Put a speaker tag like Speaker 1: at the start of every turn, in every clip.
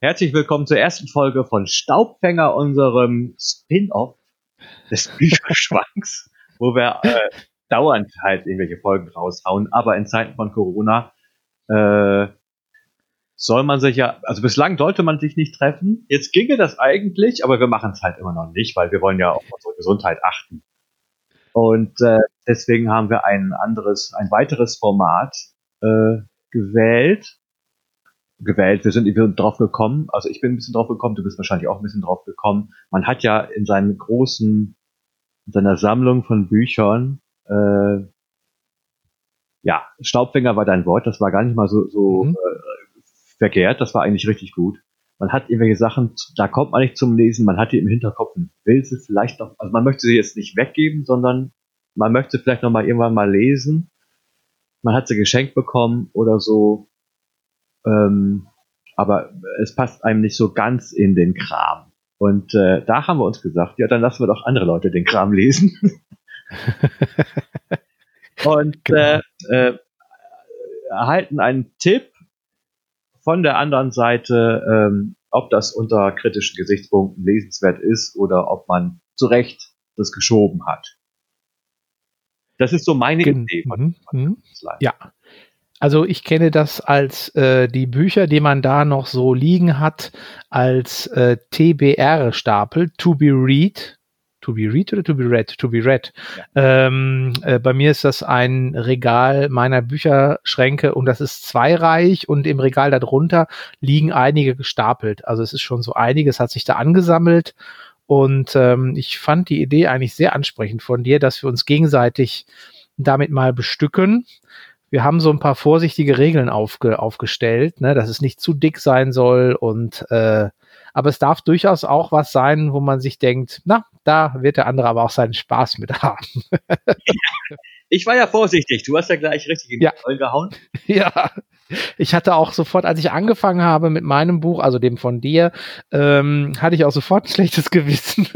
Speaker 1: Herzlich willkommen zur ersten Folge von Staubfänger, unserem Spin-off des Bücherschwanks, wo wir äh, dauernd halt irgendwelche Folgen raushauen. Aber in Zeiten von Corona äh, soll man sich ja, also bislang sollte man sich nicht treffen. Jetzt ginge das eigentlich, aber wir machen es halt immer noch nicht, weil wir wollen ja auf unsere Gesundheit achten. Und äh, deswegen haben wir ein anderes, ein weiteres Format äh, gewählt. Gewählt, wir sind irgendwie drauf gekommen, also ich bin ein bisschen drauf gekommen, du bist wahrscheinlich auch ein bisschen drauf gekommen. Man hat ja in seinen großen, in seiner Sammlung von Büchern, äh, ja, Staubfänger war dein Wort, das war gar nicht mal so, so mhm. äh, verkehrt, das war eigentlich richtig gut. Man hat irgendwelche Sachen, da kommt man nicht zum Lesen, man hat die im Hinterkopf und will sie vielleicht noch, also man möchte sie jetzt nicht weggeben, sondern man möchte vielleicht noch mal irgendwann mal lesen man hat sie geschenkt bekommen oder so. Ähm, aber es passt einem nicht so ganz in den Kram. Und äh, da haben wir uns gesagt, ja, dann lassen wir doch andere Leute den Kram lesen. und genau. äh, äh, erhalten einen Tipp von der anderen Seite, ähm, ob das unter kritischen Gesichtspunkten lesenswert ist oder ob man zu Recht das geschoben hat. Das ist so meine Gen Idee von,
Speaker 2: von mhm. Ja. Also ich kenne das als äh, die Bücher, die man da noch so liegen hat, als äh, TBR-Stapel, To Be Read. To be read oder to be read? To be read. Ja. Ähm, äh, bei mir ist das ein Regal meiner Bücherschränke und das ist zweireich und im Regal darunter liegen einige gestapelt. Also es ist schon so einiges hat sich da angesammelt und ähm, ich fand die Idee eigentlich sehr ansprechend von dir, dass wir uns gegenseitig damit mal bestücken. Wir haben so ein paar vorsichtige Regeln aufge aufgestellt, ne, dass es nicht zu dick sein soll und äh, aber es darf durchaus auch was sein, wo man sich denkt, na, da wird der andere aber auch seinen Spaß mit haben.
Speaker 1: ich war ja vorsichtig, du hast ja gleich richtig in die
Speaker 2: ja.
Speaker 1: Voll gehauen.
Speaker 2: Ja, ich hatte auch sofort, als ich angefangen habe mit meinem Buch, also dem von dir, ähm, hatte ich auch sofort ein schlechtes Gewissen,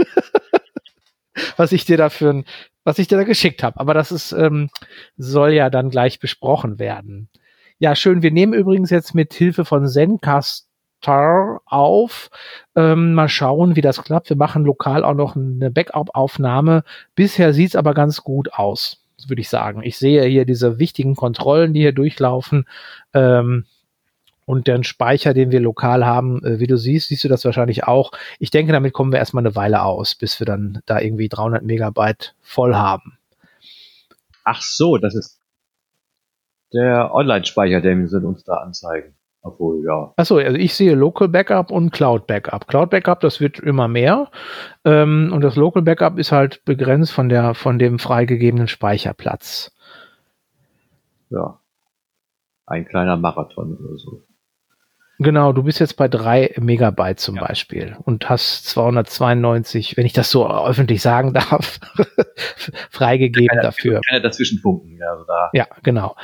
Speaker 2: was ich dir dafür, was ich dir da geschickt habe. Aber das ist, ähm, soll ja dann gleich besprochen werden. Ja, schön. Wir nehmen übrigens jetzt mit Hilfe von Zencaster auf. Ähm, mal schauen, wie das klappt. Wir machen lokal auch noch eine Backup-Aufnahme. Bisher sieht's aber ganz gut aus würde ich sagen. Ich sehe hier diese wichtigen Kontrollen, die hier durchlaufen. Ähm, und den Speicher, den wir lokal haben, äh, wie du siehst, siehst du das wahrscheinlich auch. Ich denke, damit kommen wir erstmal eine Weile aus, bis wir dann da irgendwie 300 Megabyte voll haben.
Speaker 1: Ach so, das ist der Online-Speicher, den sie uns da anzeigen. Obwohl, ja.
Speaker 2: Achso, also ich sehe Local Backup und Cloud Backup. Cloud Backup, das wird immer mehr. Ähm, und das Local Backup ist halt begrenzt von der, von dem freigegebenen Speicherplatz.
Speaker 1: Ja. Ein kleiner Marathon oder so.
Speaker 2: Genau, du bist jetzt bei drei Megabyte zum ja. Beispiel und hast 292, wenn ich das so öffentlich sagen darf, freigegeben keine, dafür.
Speaker 1: Keine dazwischenfunken, ja, also da.
Speaker 2: Ja, genau.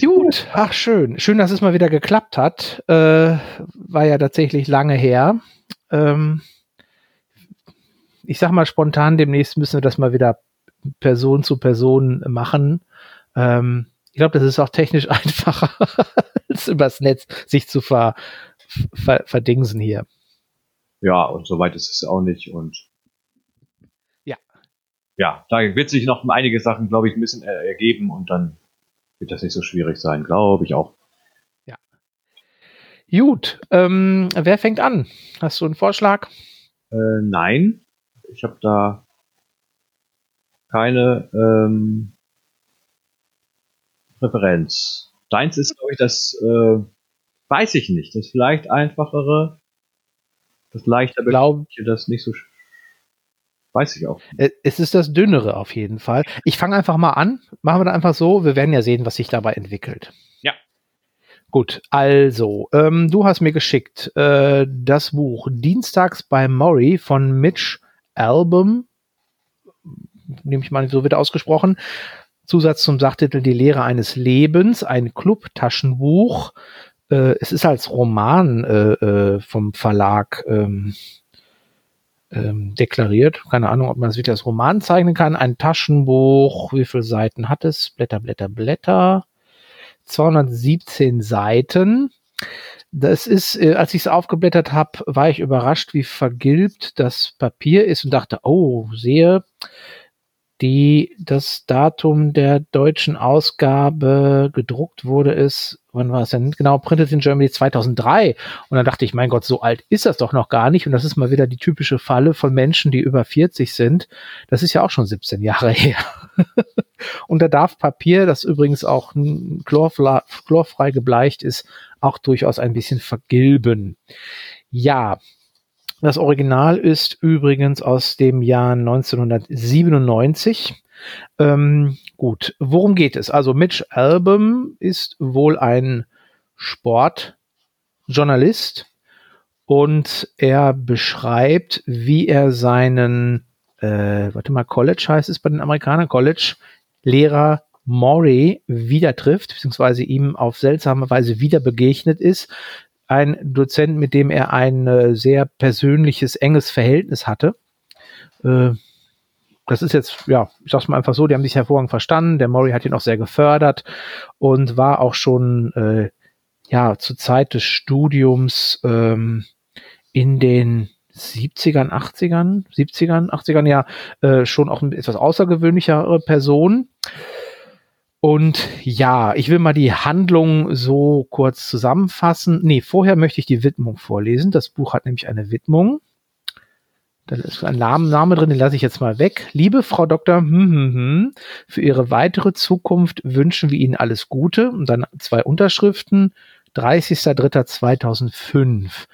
Speaker 2: Gut, ach schön. Schön, dass es mal wieder geklappt hat. Äh, war ja tatsächlich lange her. Ähm, ich sag mal spontan, demnächst müssen wir das mal wieder Person zu Person machen. Ähm, ich glaube, das ist auch technisch einfacher, als übers Netz sich zu ver, ver, verdingsen hier.
Speaker 1: Ja, und soweit ist es auch nicht. Und
Speaker 2: ja.
Speaker 1: Ja, da wird sich noch einige Sachen, glaube ich, ein bisschen ergeben und dann wird das nicht so schwierig sein, glaube ich auch.
Speaker 2: Ja. Gut, ähm, wer fängt an? Hast du einen Vorschlag?
Speaker 1: Äh, nein, ich habe da keine ähm, Präferenz. Deins ist, glaube ich, das, äh, weiß ich nicht, das vielleicht einfachere, das leichter
Speaker 2: glaube
Speaker 1: das nicht so Weiß ich auch.
Speaker 2: Äh, es ist das dünnere auf jeden Fall. Ich fange einfach mal an. Machen wir da einfach so. Wir werden ja sehen, was sich dabei entwickelt.
Speaker 1: Ja.
Speaker 2: Gut, also, ähm, du hast mir geschickt äh, das Buch Dienstags bei Murray von Mitch Album. Nehme ich mal, so wird ausgesprochen. Zusatz zum Sachtitel Die Lehre eines Lebens, ein Club-Taschenbuch. Äh, es ist als Roman äh, äh, vom Verlag ähm, ähm, deklariert. Keine Ahnung, ob man es wirklich als Roman zeichnen kann. Ein Taschenbuch, wie viele Seiten hat es? Blätter, Blätter, Blätter. 217 Seiten. Das ist, äh, als ich es aufgeblättert habe, war ich überrascht, wie vergilbt das Papier ist und dachte, oh, sehe, die das Datum der deutschen Ausgabe gedruckt wurde, ist, wann war es denn? Genau, Printed in Germany 2003. Und dann dachte ich, mein Gott, so alt ist das doch noch gar nicht. Und das ist mal wieder die typische Falle von Menschen, die über 40 sind. Das ist ja auch schon 17 Jahre her. und da darf Papier, das übrigens auch chlorfrei gebleicht ist, auch durchaus ein bisschen vergilben. Ja, das Original ist übrigens aus dem Jahr 1997. Ähm, gut, worum geht es? Also Mitch Album ist wohl ein Sportjournalist und er beschreibt, wie er seinen, äh, warte mal, College heißt es bei den Amerikanern, College Lehrer Maury wieder trifft, beziehungsweise ihm auf seltsame Weise wieder begegnet ist, ein Dozent, mit dem er ein äh, sehr persönliches, enges Verhältnis hatte. Äh, das ist jetzt, ja, ich sag's mal einfach so, die haben sich hervorragend verstanden. Der Murray hat ihn auch sehr gefördert und war auch schon, äh, ja, zur Zeit des Studiums ähm, in den 70ern, 80ern, 70ern, 80ern ja äh, schon auch eine etwas außergewöhnlichere Person. Und ja, ich will mal die Handlung so kurz zusammenfassen. Nee, vorher möchte ich die Widmung vorlesen. Das Buch hat nämlich eine Widmung. Da ist ein Name drin, den lasse ich jetzt mal weg. Liebe Frau Dr. Hm, hm, hm, für Ihre weitere Zukunft wünschen wir Ihnen alles Gute. Und dann zwei Unterschriften. 30.03.2005.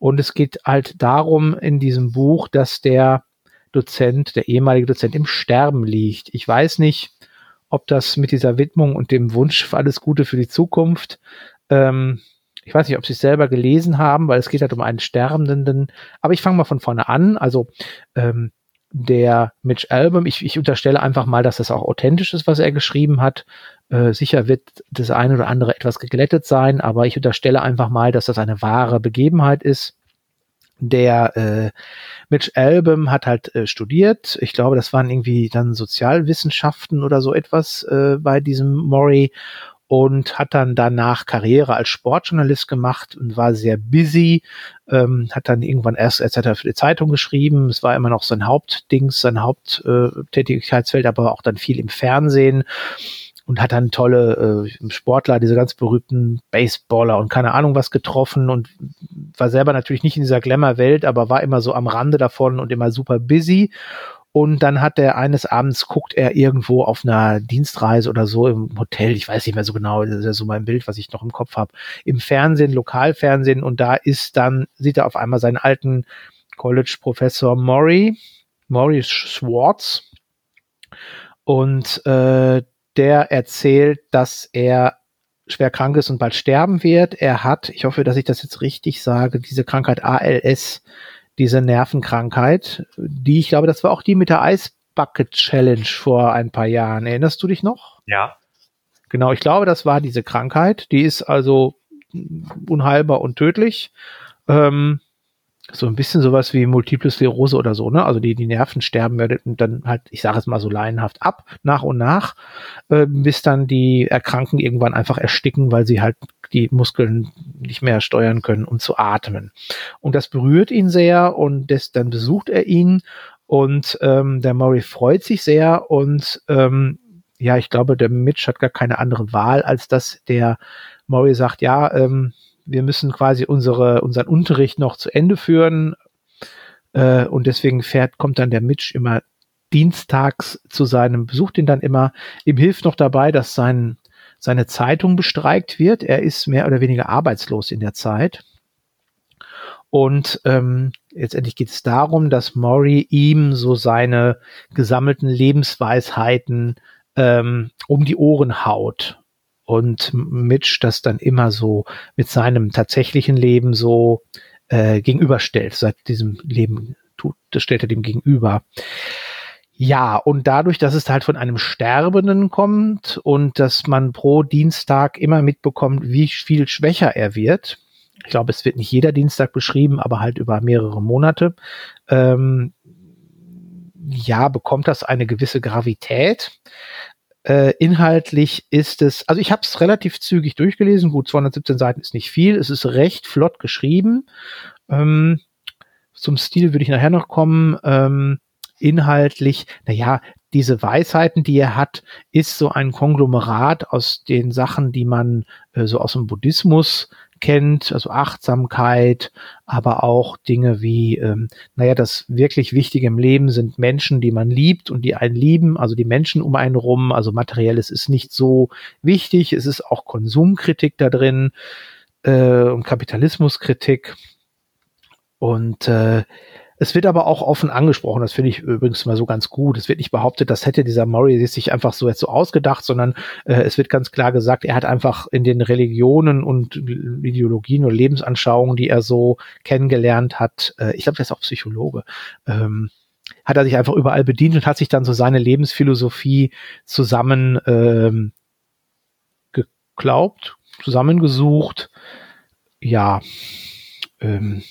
Speaker 2: Und es geht halt darum in diesem Buch, dass der Dozent, der ehemalige Dozent im Sterben liegt. Ich weiß nicht, ob das mit dieser Widmung und dem Wunsch für alles Gute für die Zukunft, ähm, ich weiß nicht, ob Sie es selber gelesen haben, weil es geht halt um einen Sterbenden. Aber ich fange mal von vorne an. Also ähm, der Mitch Album, ich, ich unterstelle einfach mal, dass das auch authentisch ist, was er geschrieben hat. Äh, sicher wird das eine oder andere etwas geglättet sein, aber ich unterstelle einfach mal, dass das eine wahre Begebenheit ist. Der äh, Mitch Album hat halt äh, studiert. Ich glaube, das waren irgendwie dann Sozialwissenschaften oder so etwas äh, bei diesem Murray und hat dann danach Karriere als Sportjournalist gemacht und war sehr busy, ähm, hat dann irgendwann erst etc. für die Zeitung geschrieben. Es war immer noch sein Hauptdings, sein Haupttätigkeitsfeld, äh, aber auch dann viel im Fernsehen und hat dann tolle äh, Sportler, diese ganz berühmten Baseballer und keine Ahnung was getroffen und war selber natürlich nicht in dieser Glamour-Welt, aber war immer so am Rande davon und immer super busy. Und dann hat er eines Abends guckt er irgendwo auf einer Dienstreise oder so im Hotel, ich weiß nicht mehr so genau, das ist ja so mein Bild, was ich noch im Kopf habe, im Fernsehen, Lokalfernsehen und da ist dann, sieht er auf einmal seinen alten College-Professor Maury, Maury Schwartz und äh, der erzählt, dass er schwer krank ist und bald sterben wird. Er hat, ich hoffe, dass ich das jetzt richtig sage, diese Krankheit ALS, diese Nervenkrankheit, die ich glaube, das war auch die mit der Ice Bucket Challenge vor ein paar Jahren. Erinnerst du dich noch?
Speaker 1: Ja.
Speaker 2: Genau, ich glaube, das war diese Krankheit. Die ist also unheilbar und tödlich. Ähm, so ein bisschen sowas wie Multiple Sklerose oder so, ne? Also die, die Nerven sterben und dann halt, ich sage es mal so laienhaft ab, nach und nach, äh, bis dann die Erkrankten irgendwann einfach ersticken, weil sie halt die Muskeln nicht mehr steuern können, um zu atmen. Und das berührt ihn sehr und das, dann besucht er ihn und ähm, der Murray freut sich sehr und ähm, ja, ich glaube, der Mitch hat gar keine andere Wahl, als dass der Murray sagt, ja, ähm, wir müssen quasi unsere, unseren Unterricht noch zu Ende führen. Äh, und deswegen fährt, kommt dann der Mitch immer dienstags zu seinem, besucht ihn dann immer. Ihm hilft noch dabei, dass sein, seine Zeitung bestreikt wird. Er ist mehr oder weniger arbeitslos in der Zeit. Und ähm, letztendlich geht es darum, dass Maury ihm so seine gesammelten Lebensweisheiten ähm, um die Ohren haut und Mitch das dann immer so mit seinem tatsächlichen Leben so äh, gegenüberstellt. Seit diesem Leben tut, das stellt er dem gegenüber. Ja, und dadurch, dass es halt von einem Sterbenden kommt und dass man pro Dienstag immer mitbekommt, wie viel schwächer er wird, ich glaube, es wird nicht jeder Dienstag beschrieben, aber halt über mehrere Monate, ähm, ja, bekommt das eine gewisse Gravität. Äh, inhaltlich ist es, also ich habe es relativ zügig durchgelesen. Gut, 217 Seiten ist nicht viel. Es ist recht flott geschrieben. Ähm, zum Stil würde ich nachher noch kommen. Ähm, inhaltlich, naja, diese Weisheiten, die er hat, ist so ein Konglomerat aus den Sachen, die man äh, so aus dem Buddhismus kennt, also Achtsamkeit, aber auch Dinge wie, ähm, naja, das wirklich Wichtige im Leben sind Menschen, die man liebt und die einen lieben, also die Menschen um einen rum, also materielles ist nicht so wichtig, es ist auch Konsumkritik da drin äh, und Kapitalismuskritik. Und äh, es wird aber auch offen angesprochen, das finde ich übrigens mal so ganz gut. Es wird nicht behauptet, das hätte dieser Murray sich einfach so jetzt so ausgedacht, sondern äh, es wird ganz klar gesagt, er hat einfach in den Religionen und Ideologien und Lebensanschauungen, die er so kennengelernt hat, äh, ich glaube, er ist auch Psychologe, ähm, hat er sich einfach überall bedient und hat sich dann so seine Lebensphilosophie zusammen ähm, geglaubt, zusammengesucht. Ja, ähm,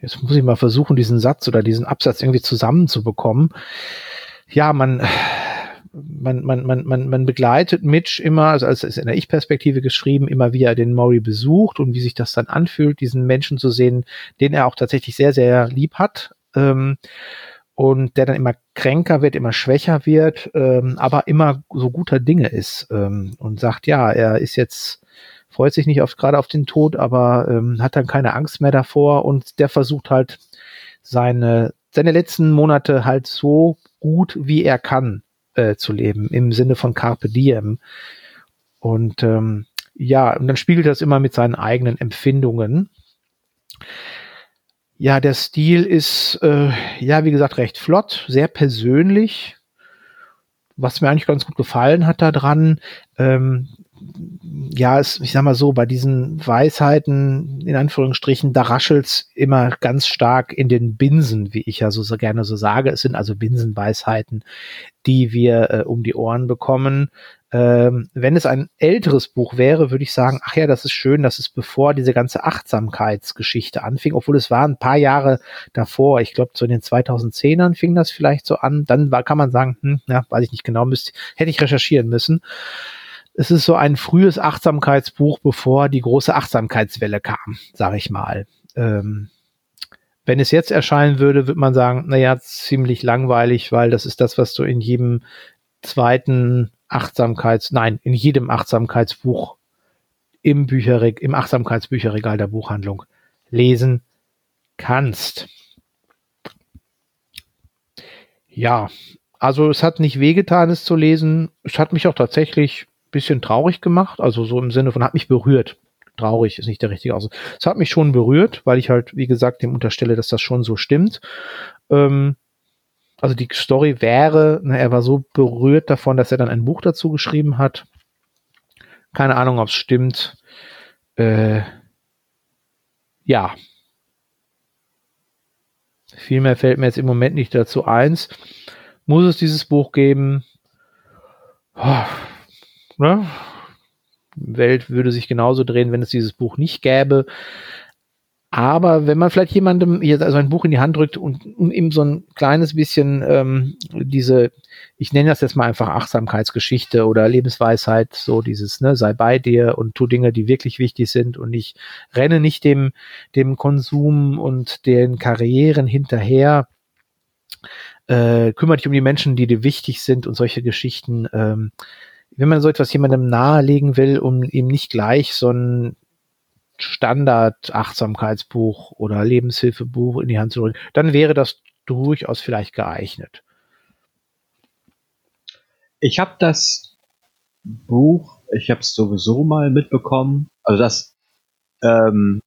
Speaker 2: Jetzt muss ich mal versuchen, diesen Satz oder diesen Absatz irgendwie zusammenzubekommen. Ja, man, man, man, man, man, man begleitet Mitch immer, also als ist in der Ich-Perspektive geschrieben, immer wie er den Maury besucht und wie sich das dann anfühlt, diesen Menschen zu sehen, den er auch tatsächlich sehr, sehr lieb hat. Ähm, und der dann immer kränker wird, immer schwächer wird, ähm, aber immer so guter Dinge ist ähm, und sagt, ja, er ist jetzt freut sich nicht auf, gerade auf den Tod, aber ähm, hat dann keine Angst mehr davor und der versucht halt seine, seine letzten Monate halt so gut wie er kann äh, zu leben, im Sinne von Carpe Diem. Und ähm, ja, und dann spiegelt das immer mit seinen eigenen Empfindungen. Ja, der Stil ist, äh, ja, wie gesagt, recht flott, sehr persönlich. Was mir eigentlich ganz gut gefallen hat daran, ähm, ja, es, ich sag mal so, bei diesen Weisheiten, in Anführungsstrichen, da raschelt's immer ganz stark in den Binsen, wie ich ja so, so gerne so sage. Es sind also Binsenweisheiten, die wir äh, um die Ohren bekommen. Ähm, wenn es ein älteres Buch wäre, würde ich sagen, ach ja, das ist schön, dass es bevor diese ganze Achtsamkeitsgeschichte anfing, obwohl es war ein paar Jahre davor, ich glaube so in den 2010ern fing das vielleicht so an, dann war, kann man sagen, hm, ja, weiß ich nicht genau, müsste, hätte ich recherchieren müssen es ist so ein frühes Achtsamkeitsbuch, bevor die große Achtsamkeitswelle kam, sage ich mal. Ähm, wenn es jetzt erscheinen würde, würde man sagen, naja, ziemlich langweilig, weil das ist das, was du in jedem zweiten Achtsamkeits, nein, in jedem Achtsamkeitsbuch im Bücherregal, im Achtsamkeitsbücherregal der Buchhandlung lesen kannst. Ja, also es hat nicht wehgetan, es zu lesen. Es hat mich auch tatsächlich bisschen traurig gemacht, also so im Sinne von hat mich berührt. Traurig ist nicht der richtige Ausdruck. Es hat mich schon berührt, weil ich halt, wie gesagt, dem unterstelle, dass das schon so stimmt. Ähm, also die Story wäre, na, er war so berührt davon, dass er dann ein Buch dazu geschrieben hat. Keine Ahnung, ob es stimmt. Äh, ja. Viel mehr fällt mir jetzt im Moment nicht dazu eins. Muss es dieses Buch geben? Oh, ne? Welt würde sich genauso drehen, wenn es dieses Buch nicht gäbe. Aber wenn man vielleicht jemandem hier also ein Buch in die Hand drückt und um ihm so ein kleines bisschen ähm, diese, ich nenne das jetzt mal einfach Achtsamkeitsgeschichte oder Lebensweisheit, so dieses, ne, sei bei dir und tu Dinge, die wirklich wichtig sind und ich renne nicht dem, dem Konsum und den Karrieren hinterher, äh, kümmere dich um die Menschen, die dir wichtig sind und solche Geschichten, ähm, wenn man so etwas jemandem nahelegen will, um ihm nicht gleich so ein Standard-Achtsamkeitsbuch oder Lebenshilfebuch in die Hand zu drücken, dann wäre das durchaus vielleicht geeignet.
Speaker 1: Ich habe das Buch, ich habe es sowieso mal mitbekommen, also dass, ähm,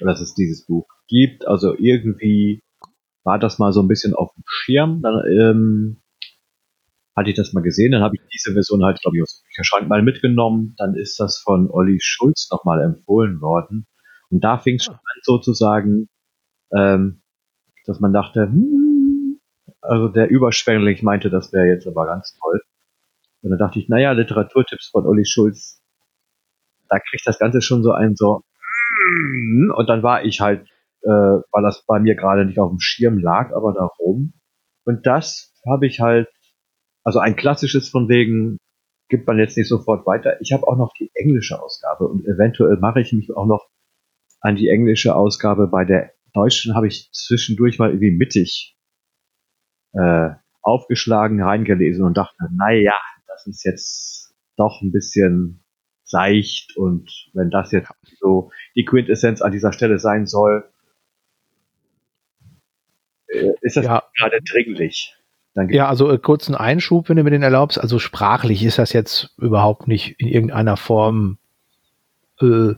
Speaker 1: dass es dieses Buch gibt, also irgendwie war das mal so ein bisschen auf dem Schirm, dann ähm, hatte ich das mal gesehen, dann habe ich diese Version halt, glaube ich, aus dem Bücherschrank mal mitgenommen. Dann ist das von Olli Schulz nochmal empfohlen worden. Und da fing es schon an sozusagen, ähm, dass man dachte, hm, also der überschwänglich meinte, das wäre jetzt aber ganz toll. Und dann dachte ich, naja, Literaturtipps von Olli Schulz, da kriegt das Ganze schon so ein so, hm, und dann war ich halt, äh, weil das bei mir gerade nicht auf dem Schirm lag, aber darum. Und das habe ich halt also ein klassisches von wegen gibt man jetzt nicht sofort weiter. Ich habe auch noch die englische Ausgabe und eventuell mache ich mich auch noch an die englische Ausgabe. Bei der deutschen habe ich zwischendurch mal irgendwie mittig äh, aufgeschlagen, reingelesen und dachte, naja, das ist jetzt doch ein bisschen seicht und wenn das jetzt so die Quintessenz an dieser Stelle sein soll, äh, ist das ja. gerade dringlich.
Speaker 2: Ja, also äh, kurzen Einschub, wenn du mir den erlaubst. Also sprachlich ist das jetzt überhaupt nicht in irgendeiner Form äh,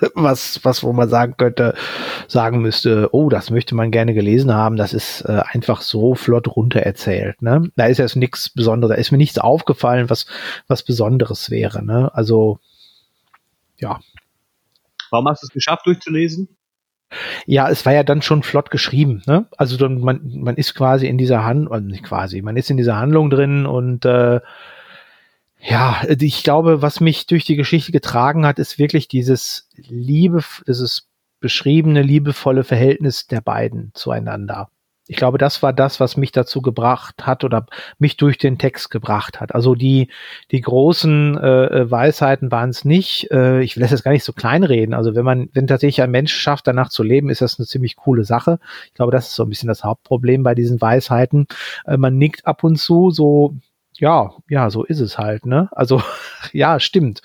Speaker 2: was, was, wo man sagen könnte, sagen müsste, oh, das möchte man gerne gelesen haben, das ist äh, einfach so flott runtererzählt. Ne? Da ist jetzt nichts Besonderes, da ist mir nichts aufgefallen, was, was Besonderes wäre. Ne? Also, ja.
Speaker 1: Warum hast du es geschafft, durchzulesen?
Speaker 2: Ja, es war ja dann schon flott geschrieben. Ne? Also dann, man, man ist quasi in dieser Hand, also nicht quasi, man ist in dieser Handlung drin und äh, ja, ich glaube, was mich durch die Geschichte getragen hat, ist wirklich dieses Liebe, dieses beschriebene, liebevolle Verhältnis der beiden zueinander. Ich glaube, das war das, was mich dazu gebracht hat oder mich durch den Text gebracht hat. Also die, die großen äh, Weisheiten waren es nicht. Äh, ich will das jetzt gar nicht so kleinreden. Also wenn man, wenn tatsächlich ein Mensch schafft, danach zu leben, ist das eine ziemlich coole Sache. Ich glaube, das ist so ein bisschen das Hauptproblem bei diesen Weisheiten. Äh, man nickt ab und zu so ja, ja, so ist es halt, ne? Also, ja, stimmt.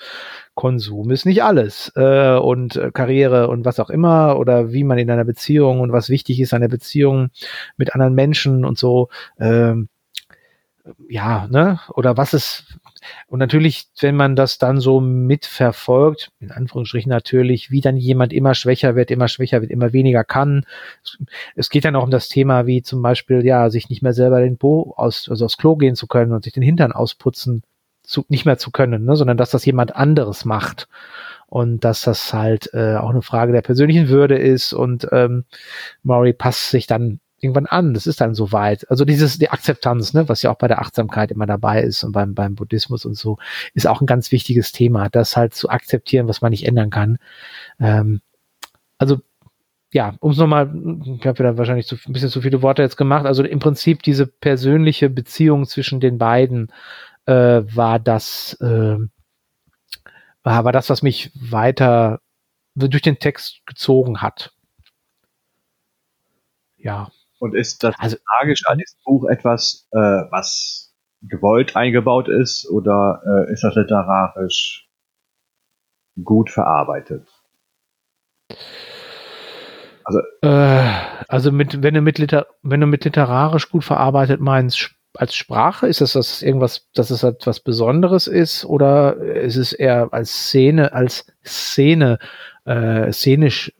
Speaker 2: Konsum ist nicht alles. Äh, und äh, Karriere und was auch immer oder wie man in einer Beziehung und was wichtig ist an der Beziehung mit anderen Menschen und so. Ähm, ja, ne? Oder was ist, und natürlich, wenn man das dann so mitverfolgt, in Anführungsstrichen natürlich, wie dann jemand immer schwächer wird, immer schwächer wird, immer weniger kann. Es geht dann auch um das Thema, wie zum Beispiel, ja, sich nicht mehr selber den Po aus, also aufs Klo gehen zu können und sich den Hintern ausputzen zu, nicht mehr zu können, ne? sondern dass das jemand anderes macht und dass das halt äh, auch eine Frage der persönlichen Würde ist und ähm, Maury passt sich dann irgendwann an. Das ist dann soweit. Also dieses, die Akzeptanz, ne, was ja auch bei der Achtsamkeit immer dabei ist und beim, beim Buddhismus und so, ist auch ein ganz wichtiges Thema, das halt zu akzeptieren, was man nicht ändern kann. Ähm, also, ja, um es nochmal, ich habe wieder wahrscheinlich zu, ein bisschen zu viele Worte jetzt gemacht. Also im Prinzip diese persönliche Beziehung zwischen den beiden äh, war das, äh, war, war das, was mich weiter durch den Text gezogen hat. Ja.
Speaker 1: Und ist das also, tragisch an diesem Buch etwas, äh, was gewollt eingebaut ist oder äh, ist das literarisch gut verarbeitet?
Speaker 2: Also, äh, also mit, wenn du mit, Liter wenn du mit literarisch gut verarbeitet meinst, als Sprache, ist das, das irgendwas, dass es etwas Besonderes ist oder ist es eher als Szene, als Szene, äh, szenisch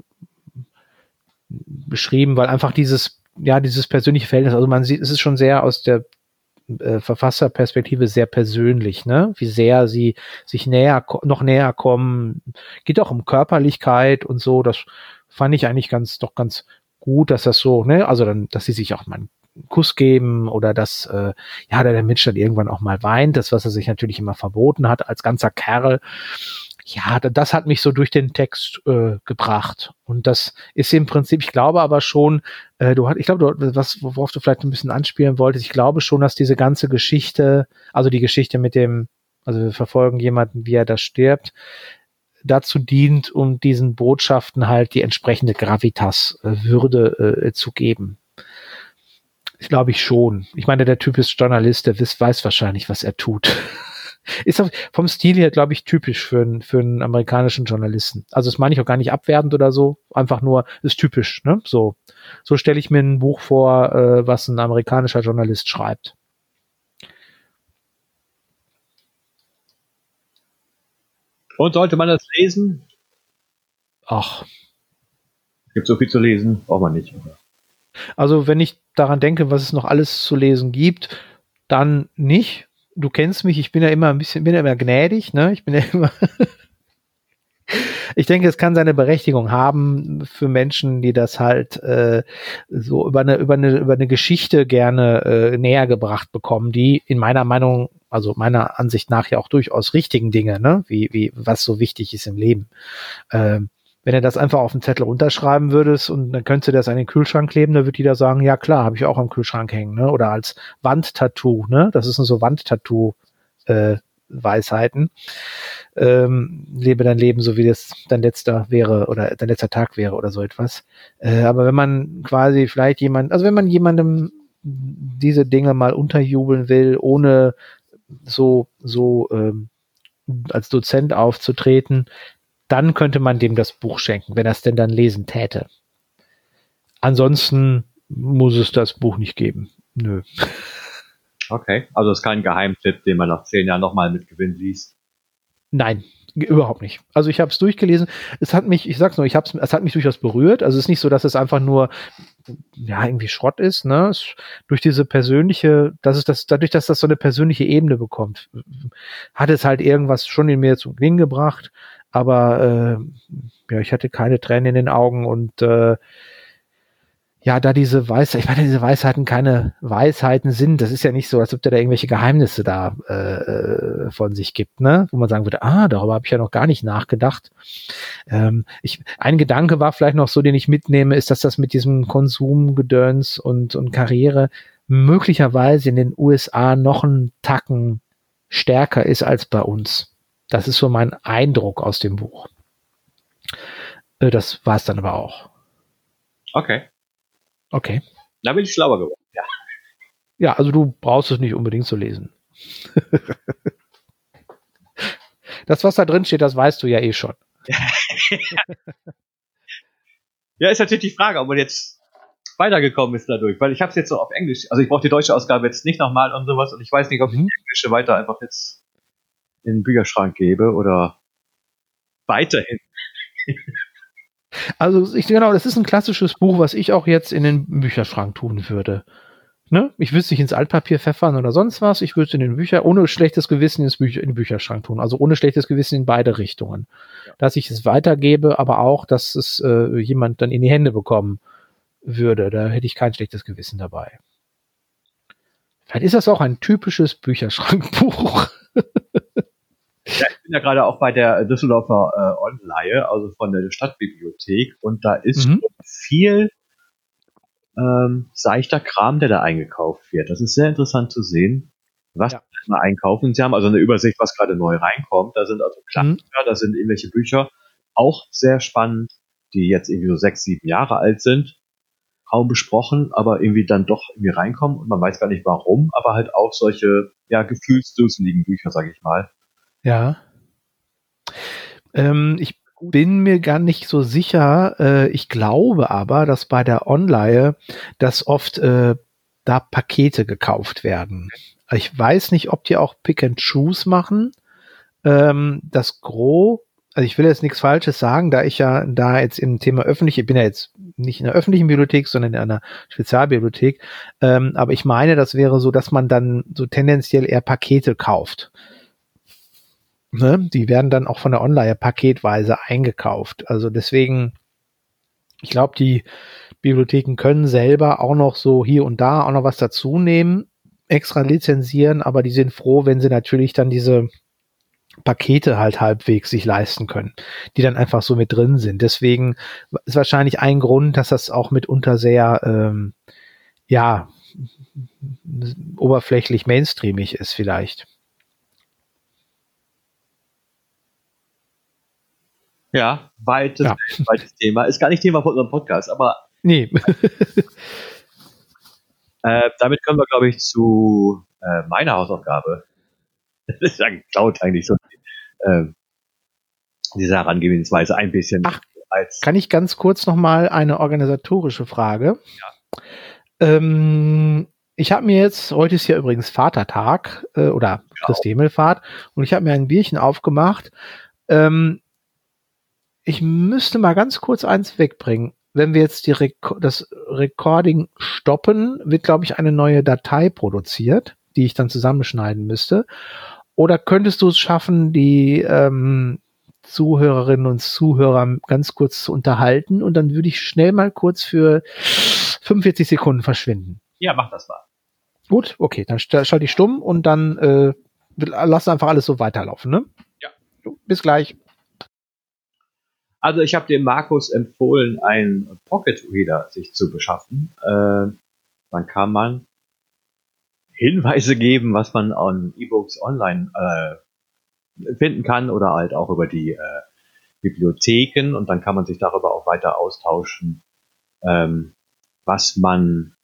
Speaker 2: beschrieben, weil einfach dieses ja, dieses persönliche Verhältnis, also man sieht, es ist schon sehr aus der äh, Verfasserperspektive sehr persönlich, ne? Wie sehr sie sich näher, noch näher kommen. Geht auch um Körperlichkeit und so. Das fand ich eigentlich ganz, doch ganz gut, dass das so, ne? Also dann, dass sie sich auch mal einen Kuss geben oder dass, äh, ja, der Mensch dann irgendwann auch mal weint. Das, was er sich natürlich immer verboten hat als ganzer Kerl ja, das hat mich so durch den Text äh, gebracht. Und das ist im Prinzip, ich glaube aber schon, äh, du hast, ich glaube, du, was, worauf du vielleicht ein bisschen anspielen wolltest, ich glaube schon, dass diese ganze Geschichte, also die Geschichte mit dem, also wir verfolgen jemanden, wie er da stirbt, dazu dient, um diesen Botschaften halt die entsprechende Gravitas, äh, Würde äh, zu geben. Ich glaube ich schon. Ich meine, der Typ ist Journalist, der weiß, weiß wahrscheinlich, was er tut. Ist vom Stil her, glaube ich, typisch für, einen für einen amerikanischen Journalisten. Also das meine ich auch gar nicht abwertend oder so, einfach nur, ist typisch. Ne? So, so stelle ich mir ein Buch vor, äh, was ein amerikanischer Journalist schreibt.
Speaker 1: Und sollte man das lesen?
Speaker 2: Ach.
Speaker 1: Gibt so viel zu lesen, braucht man nicht.
Speaker 2: Also wenn ich daran denke, was es noch alles zu lesen gibt, dann nicht du kennst mich, ich bin ja immer ein bisschen, bin ja immer gnädig, ne? Ich bin ja immer. ich denke, es kann seine Berechtigung haben für Menschen, die das halt äh, so über eine, über eine, über eine Geschichte gerne äh, näher gebracht bekommen, die in meiner Meinung, also meiner Ansicht nach ja auch durchaus richtigen Dinge, ne, wie, wie, was so wichtig ist im Leben. Ähm, wenn er das einfach auf den Zettel runterschreiben würdest und dann könntest du das an den Kühlschrank kleben, dann würde jeder sagen, ja klar, habe ich auch am Kühlschrank hängen, ne? Oder als Wandtattoo, ne? Das ist so Wandtattoo äh, Weisheiten. Ähm, lebe dein Leben so wie das dein letzter wäre oder dein letzter Tag wäre oder so etwas. Äh, aber wenn man quasi vielleicht jemand, also wenn man jemandem diese Dinge mal unterjubeln will, ohne so so ähm, als Dozent aufzutreten, dann könnte man dem das Buch schenken, wenn er es denn dann lesen täte. Ansonsten muss es das Buch nicht geben. Nö.
Speaker 1: Okay, also es ist kein Geheimtipp, den man nach zehn Jahren nochmal mit Gewinn liest.
Speaker 2: Nein, überhaupt nicht. Also ich habe es durchgelesen. Es hat mich, ich sag's nur, ich hab's, es hat mich durchaus berührt. Also es ist nicht so, dass es einfach nur ja irgendwie Schrott ist. Ne? Es, durch diese persönliche, das ist das, dadurch, dass das so eine persönliche Ebene bekommt, hat es halt irgendwas schon in mir zum Klingen gebracht. Aber äh, ja, ich hatte keine Tränen in den Augen und äh, ja, da diese Weisheit, ich meine, diese Weisheiten keine Weisheiten sind, das ist ja nicht so, als ob der da irgendwelche Geheimnisse da äh, von sich gibt, ne? Wo man sagen würde, ah, darüber habe ich ja noch gar nicht nachgedacht. Ähm, ich, ein Gedanke war vielleicht noch so, den ich mitnehme, ist, dass das mit diesem Konsumgedöns und, und Karriere möglicherweise in den USA noch einen Tacken stärker ist als bei uns. Das ist so mein Eindruck aus dem Buch. Äh, das war es dann aber auch.
Speaker 1: Okay.
Speaker 2: Okay.
Speaker 1: Da bin ich schlauer geworden, ja.
Speaker 2: Ja, also du brauchst es nicht unbedingt zu lesen. das, was da drin steht, das weißt du ja eh schon.
Speaker 1: ja, ist natürlich die Frage, ob man jetzt weitergekommen ist dadurch, weil ich habe es jetzt so auf Englisch, also ich brauche die deutsche Ausgabe jetzt nicht nochmal und sowas und ich weiß nicht, ob ich mhm. die englische weiter einfach jetzt in den Bücherschrank gebe oder weiterhin.
Speaker 2: Also ich genau, das ist ein klassisches Buch, was ich auch jetzt in den Bücherschrank tun würde. Ne? Ich würde es nicht ins Altpapier pfeffern oder sonst was. Ich würde es in den Bücher ohne schlechtes Gewissen ins Bücher, in den Bücherschrank tun. Also ohne schlechtes Gewissen in beide Richtungen. Ja. Dass ich es weitergebe, aber auch, dass es äh, jemand dann in die Hände bekommen würde. Da hätte ich kein schlechtes Gewissen dabei. Vielleicht ist das auch ein typisches Bücherschrankbuch.
Speaker 1: Ja, ich bin ja gerade auch bei der Düsseldorfer äh, Online, also von der Stadtbibliothek, und da ist mhm. viel ähm, seichter Kram, der da eingekauft wird. Das ist sehr interessant zu sehen, was ja. mal einkaufen. Sie haben also eine Übersicht, was gerade neu reinkommt. Da sind also Klassiker, mhm. da sind irgendwelche Bücher, auch sehr spannend, die jetzt irgendwie so sechs, sieben Jahre alt sind. Kaum besprochen, aber irgendwie dann doch irgendwie reinkommen und man weiß gar nicht warum, aber halt auch solche, ja, gefühlsduseligen Bücher, sage ich mal.
Speaker 2: Ja. Ähm, ich bin mir gar nicht so sicher. Äh, ich glaube aber, dass bei der Online, dass oft äh, da Pakete gekauft werden. Ich weiß nicht, ob die auch Pick and Choose machen. Ähm, das Gros, also ich will jetzt nichts Falsches sagen, da ich ja da jetzt im Thema öffentlich, ich bin ja jetzt nicht in der öffentlichen Bibliothek, sondern in einer Spezialbibliothek. Ähm, aber ich meine, das wäre so, dass man dann so tendenziell eher Pakete kauft. Ne? Die werden dann auch von der Online paketweise eingekauft. Also deswegen, ich glaube, die Bibliotheken können selber auch noch so hier und da auch noch was dazu nehmen, extra lizenzieren, aber die sind froh, wenn sie natürlich dann diese Pakete halt halbwegs sich leisten können, die dann einfach so mit drin sind. Deswegen ist wahrscheinlich ein Grund, dass das auch mitunter sehr, ähm, ja, oberflächlich mainstreamig ist vielleicht.
Speaker 1: Ja, weites, ja. weites Thema. Ist gar nicht Thema von unserem Podcast, aber.
Speaker 2: Nee.
Speaker 1: äh, damit können wir, glaube ich, zu äh, meiner Hausaufgabe. Das ist ja geklaut eigentlich so. Äh, diese Herangehensweise ein bisschen
Speaker 2: Ach, als. Kann ich ganz kurz nochmal eine organisatorische Frage? Ja. Ähm, ich habe mir jetzt, heute ist ja übrigens Vatertag äh, oder Christi Himmelfahrt, und ich habe mir ein Bierchen aufgemacht. Ähm, ich müsste mal ganz kurz eins wegbringen. Wenn wir jetzt die Rek das Recording stoppen, wird, glaube ich, eine neue Datei produziert, die ich dann zusammenschneiden müsste. Oder könntest du es schaffen, die ähm, Zuhörerinnen und Zuhörer ganz kurz zu unterhalten und dann würde ich schnell mal kurz für 45 Sekunden verschwinden.
Speaker 1: Ja, mach das mal.
Speaker 2: Gut, okay, dann schalte ich stumm und dann äh, lass einfach alles so weiterlaufen, ne?
Speaker 1: Ja.
Speaker 2: Bis gleich.
Speaker 1: Also ich habe dem Markus empfohlen, einen Pocket Reader sich zu beschaffen. Äh, dann kann man Hinweise geben, was man an E-Books online äh, finden kann oder halt auch über die äh, Bibliotheken und dann kann man sich darüber auch weiter austauschen, ähm, was man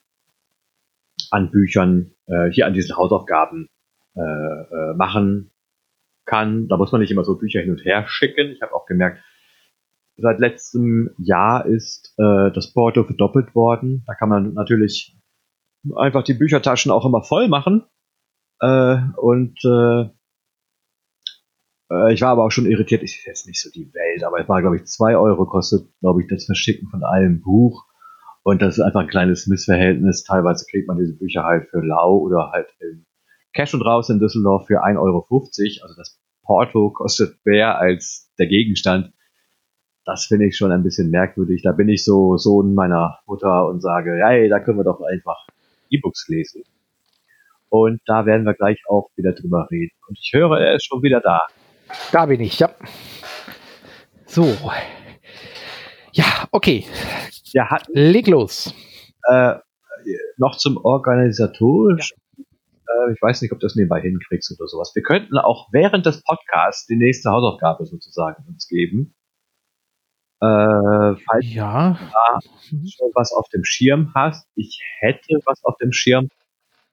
Speaker 1: an Büchern äh, hier an diesen Hausaufgaben äh, äh, machen kann. Da muss man nicht immer so Bücher hin und her schicken. Ich habe auch gemerkt, seit letztem Jahr ist äh, das Porto verdoppelt worden. Da kann man natürlich einfach die Büchertaschen auch immer voll machen. Äh, und äh, äh, ich war aber auch schon irritiert, ist jetzt nicht so die Welt, aber es war, glaube ich, zwei Euro kostet, glaube ich, das Verschicken von einem Buch. Und das ist einfach ein kleines Missverhältnis. Teilweise kriegt man diese Bücher halt für lau oder halt in Cash und raus in Düsseldorf für 1,50 Euro. Also das Porto kostet mehr als der Gegenstand. Das finde ich schon ein bisschen merkwürdig. Da bin ich so Sohn meiner Mutter und sage, hey, da können wir doch einfach E-Books lesen. Und da werden wir gleich auch wieder drüber reden. Und ich höre, er ist schon wieder da.
Speaker 2: Da bin ich, ja. So. Ja, okay.
Speaker 1: Ja, hat,
Speaker 2: Leg los.
Speaker 1: äh, noch zum Organisatorisch. Äh, ich weiß nicht, ob du das nebenbei hinkriegst oder sowas. Wir könnten auch während des Podcasts die nächste Hausaufgabe sozusagen uns geben. Äh, falls
Speaker 2: Ja.
Speaker 1: du schon was auf dem Schirm hast. Ich hätte was auf dem Schirm.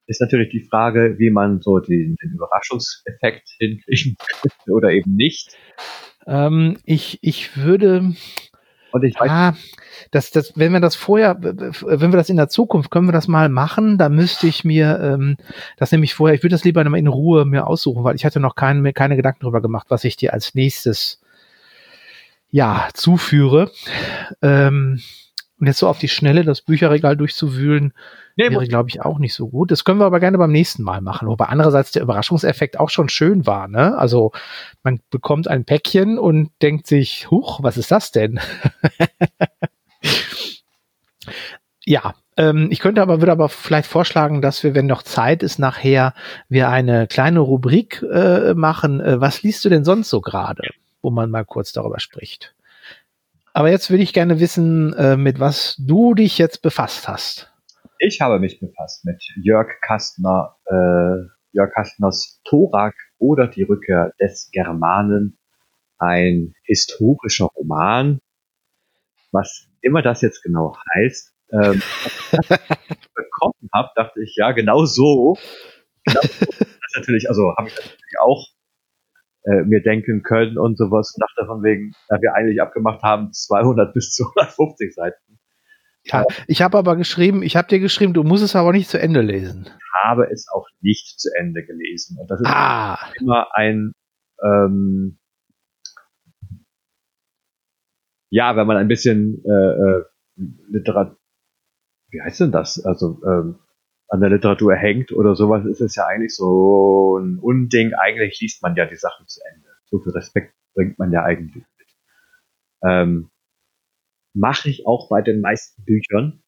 Speaker 1: Ist natürlich die Frage, wie man so den, den Überraschungseffekt hinkriegen könnte oder eben nicht.
Speaker 2: Ähm, ich, ich würde,
Speaker 1: Und ich weiß,
Speaker 2: ah, das, das, wenn wir das vorher, wenn wir das in der Zukunft, können wir das mal machen, da müsste ich mir ähm, das nämlich vorher, ich würde das lieber in Ruhe mir aussuchen, weil ich hatte noch kein, mir keine Gedanken darüber gemacht, was ich dir als nächstes ja zuführe. Ähm, und jetzt so auf die Schnelle das Bücherregal durchzuwühlen,
Speaker 1: nee,
Speaker 2: wäre, glaube ich, auch nicht so gut. Das können wir aber gerne beim nächsten Mal machen. Wobei andererseits der Überraschungseffekt auch schon schön war. Ne? Also man bekommt ein Päckchen und denkt sich, huch, was ist das denn? ja, ähm, ich könnte aber, würde aber vielleicht vorschlagen, dass wir, wenn noch Zeit ist, nachher wir eine kleine Rubrik äh, machen. Äh, was liest du denn sonst so gerade? Wo man mal kurz darüber spricht. Aber jetzt würde ich gerne wissen, äh, mit was du dich jetzt befasst hast.
Speaker 1: ich habe mich befasst mit Jörg Kastner, äh, Jörg Kastners Thorak oder die Rückkehr des Germanen. Ein historischer Roman, was immer das jetzt genau heißt. Ähm, bekommen habe, dachte ich, ja, genau so. Genau so. Das ist natürlich, also habe ich natürlich auch äh, mir denken können und sowas dachte von wegen, da wir eigentlich abgemacht haben, 200 bis 250 Seiten.
Speaker 2: Ja, ich habe aber geschrieben, ich habe dir geschrieben, du musst es aber nicht zu Ende lesen.
Speaker 1: Habe es auch nicht zu Ende gelesen. Und das ist
Speaker 2: Ah,
Speaker 1: immer ein, ähm, ja, wenn man ein bisschen äh, äh, Literat wie heißt denn das? Also ähm, an der Literatur hängt oder sowas, ist es ja eigentlich so ein Unding. Eigentlich liest man ja die Sachen zu Ende. So viel Respekt bringt man ja eigentlich mit. Ähm, Mache ich auch bei den meisten Büchern.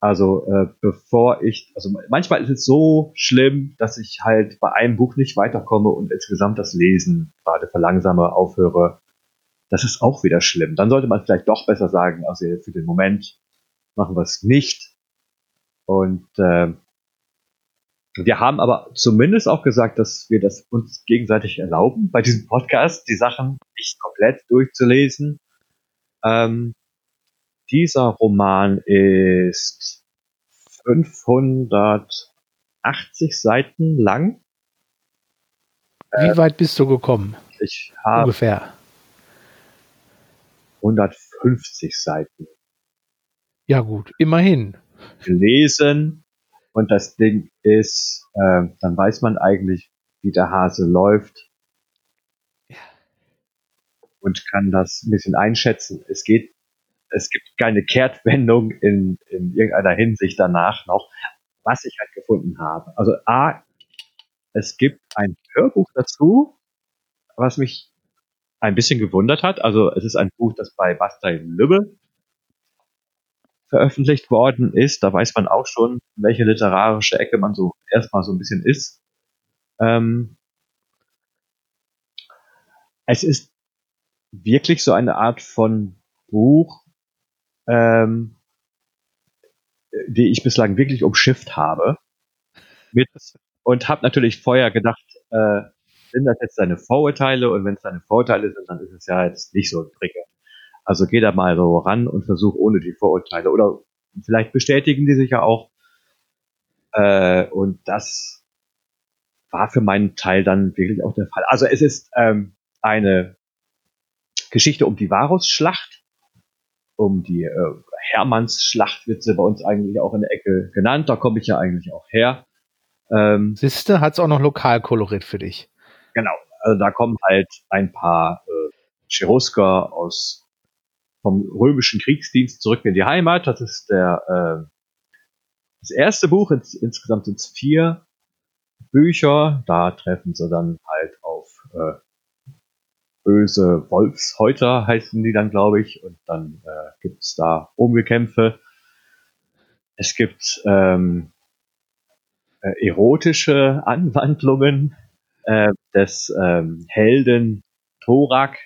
Speaker 1: Also äh, bevor ich, also manchmal ist es so schlimm, dass ich halt bei einem Buch nicht weiterkomme und insgesamt das Lesen gerade verlangsame, aufhöre. Das ist auch wieder schlimm. Dann sollte man vielleicht doch besser sagen, also für den Moment machen wir es nicht. Und äh, wir haben aber zumindest auch gesagt, dass wir das uns gegenseitig erlauben, bei diesem Podcast die Sachen nicht komplett durchzulesen. Ähm, dieser Roman ist 580 Seiten lang.
Speaker 2: wie weit bist du gekommen?
Speaker 1: Ich habe
Speaker 2: Ungefähr.
Speaker 1: 150 Seiten
Speaker 2: Ja gut, immerhin.
Speaker 1: Gelesen und das Ding ist, äh, dann weiß man eigentlich, wie der Hase läuft und kann das ein bisschen einschätzen. Es geht, es gibt keine Kehrtwendung in, in irgendeiner Hinsicht danach noch, was ich halt gefunden habe. Also A, es gibt ein Hörbuch dazu, was mich ein bisschen gewundert hat. Also es ist ein Buch, das bei Bastian Lübbe veröffentlicht worden ist. Da weiß man auch schon, welche literarische Ecke man so erstmal so ein bisschen ist. Ähm, es ist wirklich so eine Art von Buch, ähm, die ich bislang wirklich umschifft habe. Mit, und habe natürlich vorher gedacht, äh, sind das jetzt deine Vorurteile und wenn es deine Vorurteile sind, dann ist es ja jetzt nicht so prickelnd. Also geh da mal so ran und versuch ohne die Vorurteile oder vielleicht bestätigen die sich ja auch. Äh, und das war für meinen Teil dann wirklich auch der Fall. Also es ist ähm, eine Geschichte um die Varusschlacht, um die äh, Hermannsschlacht wird sie bei uns eigentlich auch in der Ecke genannt. Da komme ich ja eigentlich auch her.
Speaker 2: Ähm, Siehste, hat es auch noch Lokalkolorit für dich.
Speaker 1: Genau, also da kommen halt ein paar äh, Cherusker aus vom römischen Kriegsdienst zurück in die Heimat. Das ist der äh, das erste Buch. Ins, insgesamt sind es vier Bücher. Da treffen sie dann halt auf äh, böse Wolfshäuter, heißen die dann, glaube ich. Und dann äh, gibt es da Umgekämpfe. Es gibt ähm, äh, erotische Anwandlungen äh, des ähm, Helden Thorak,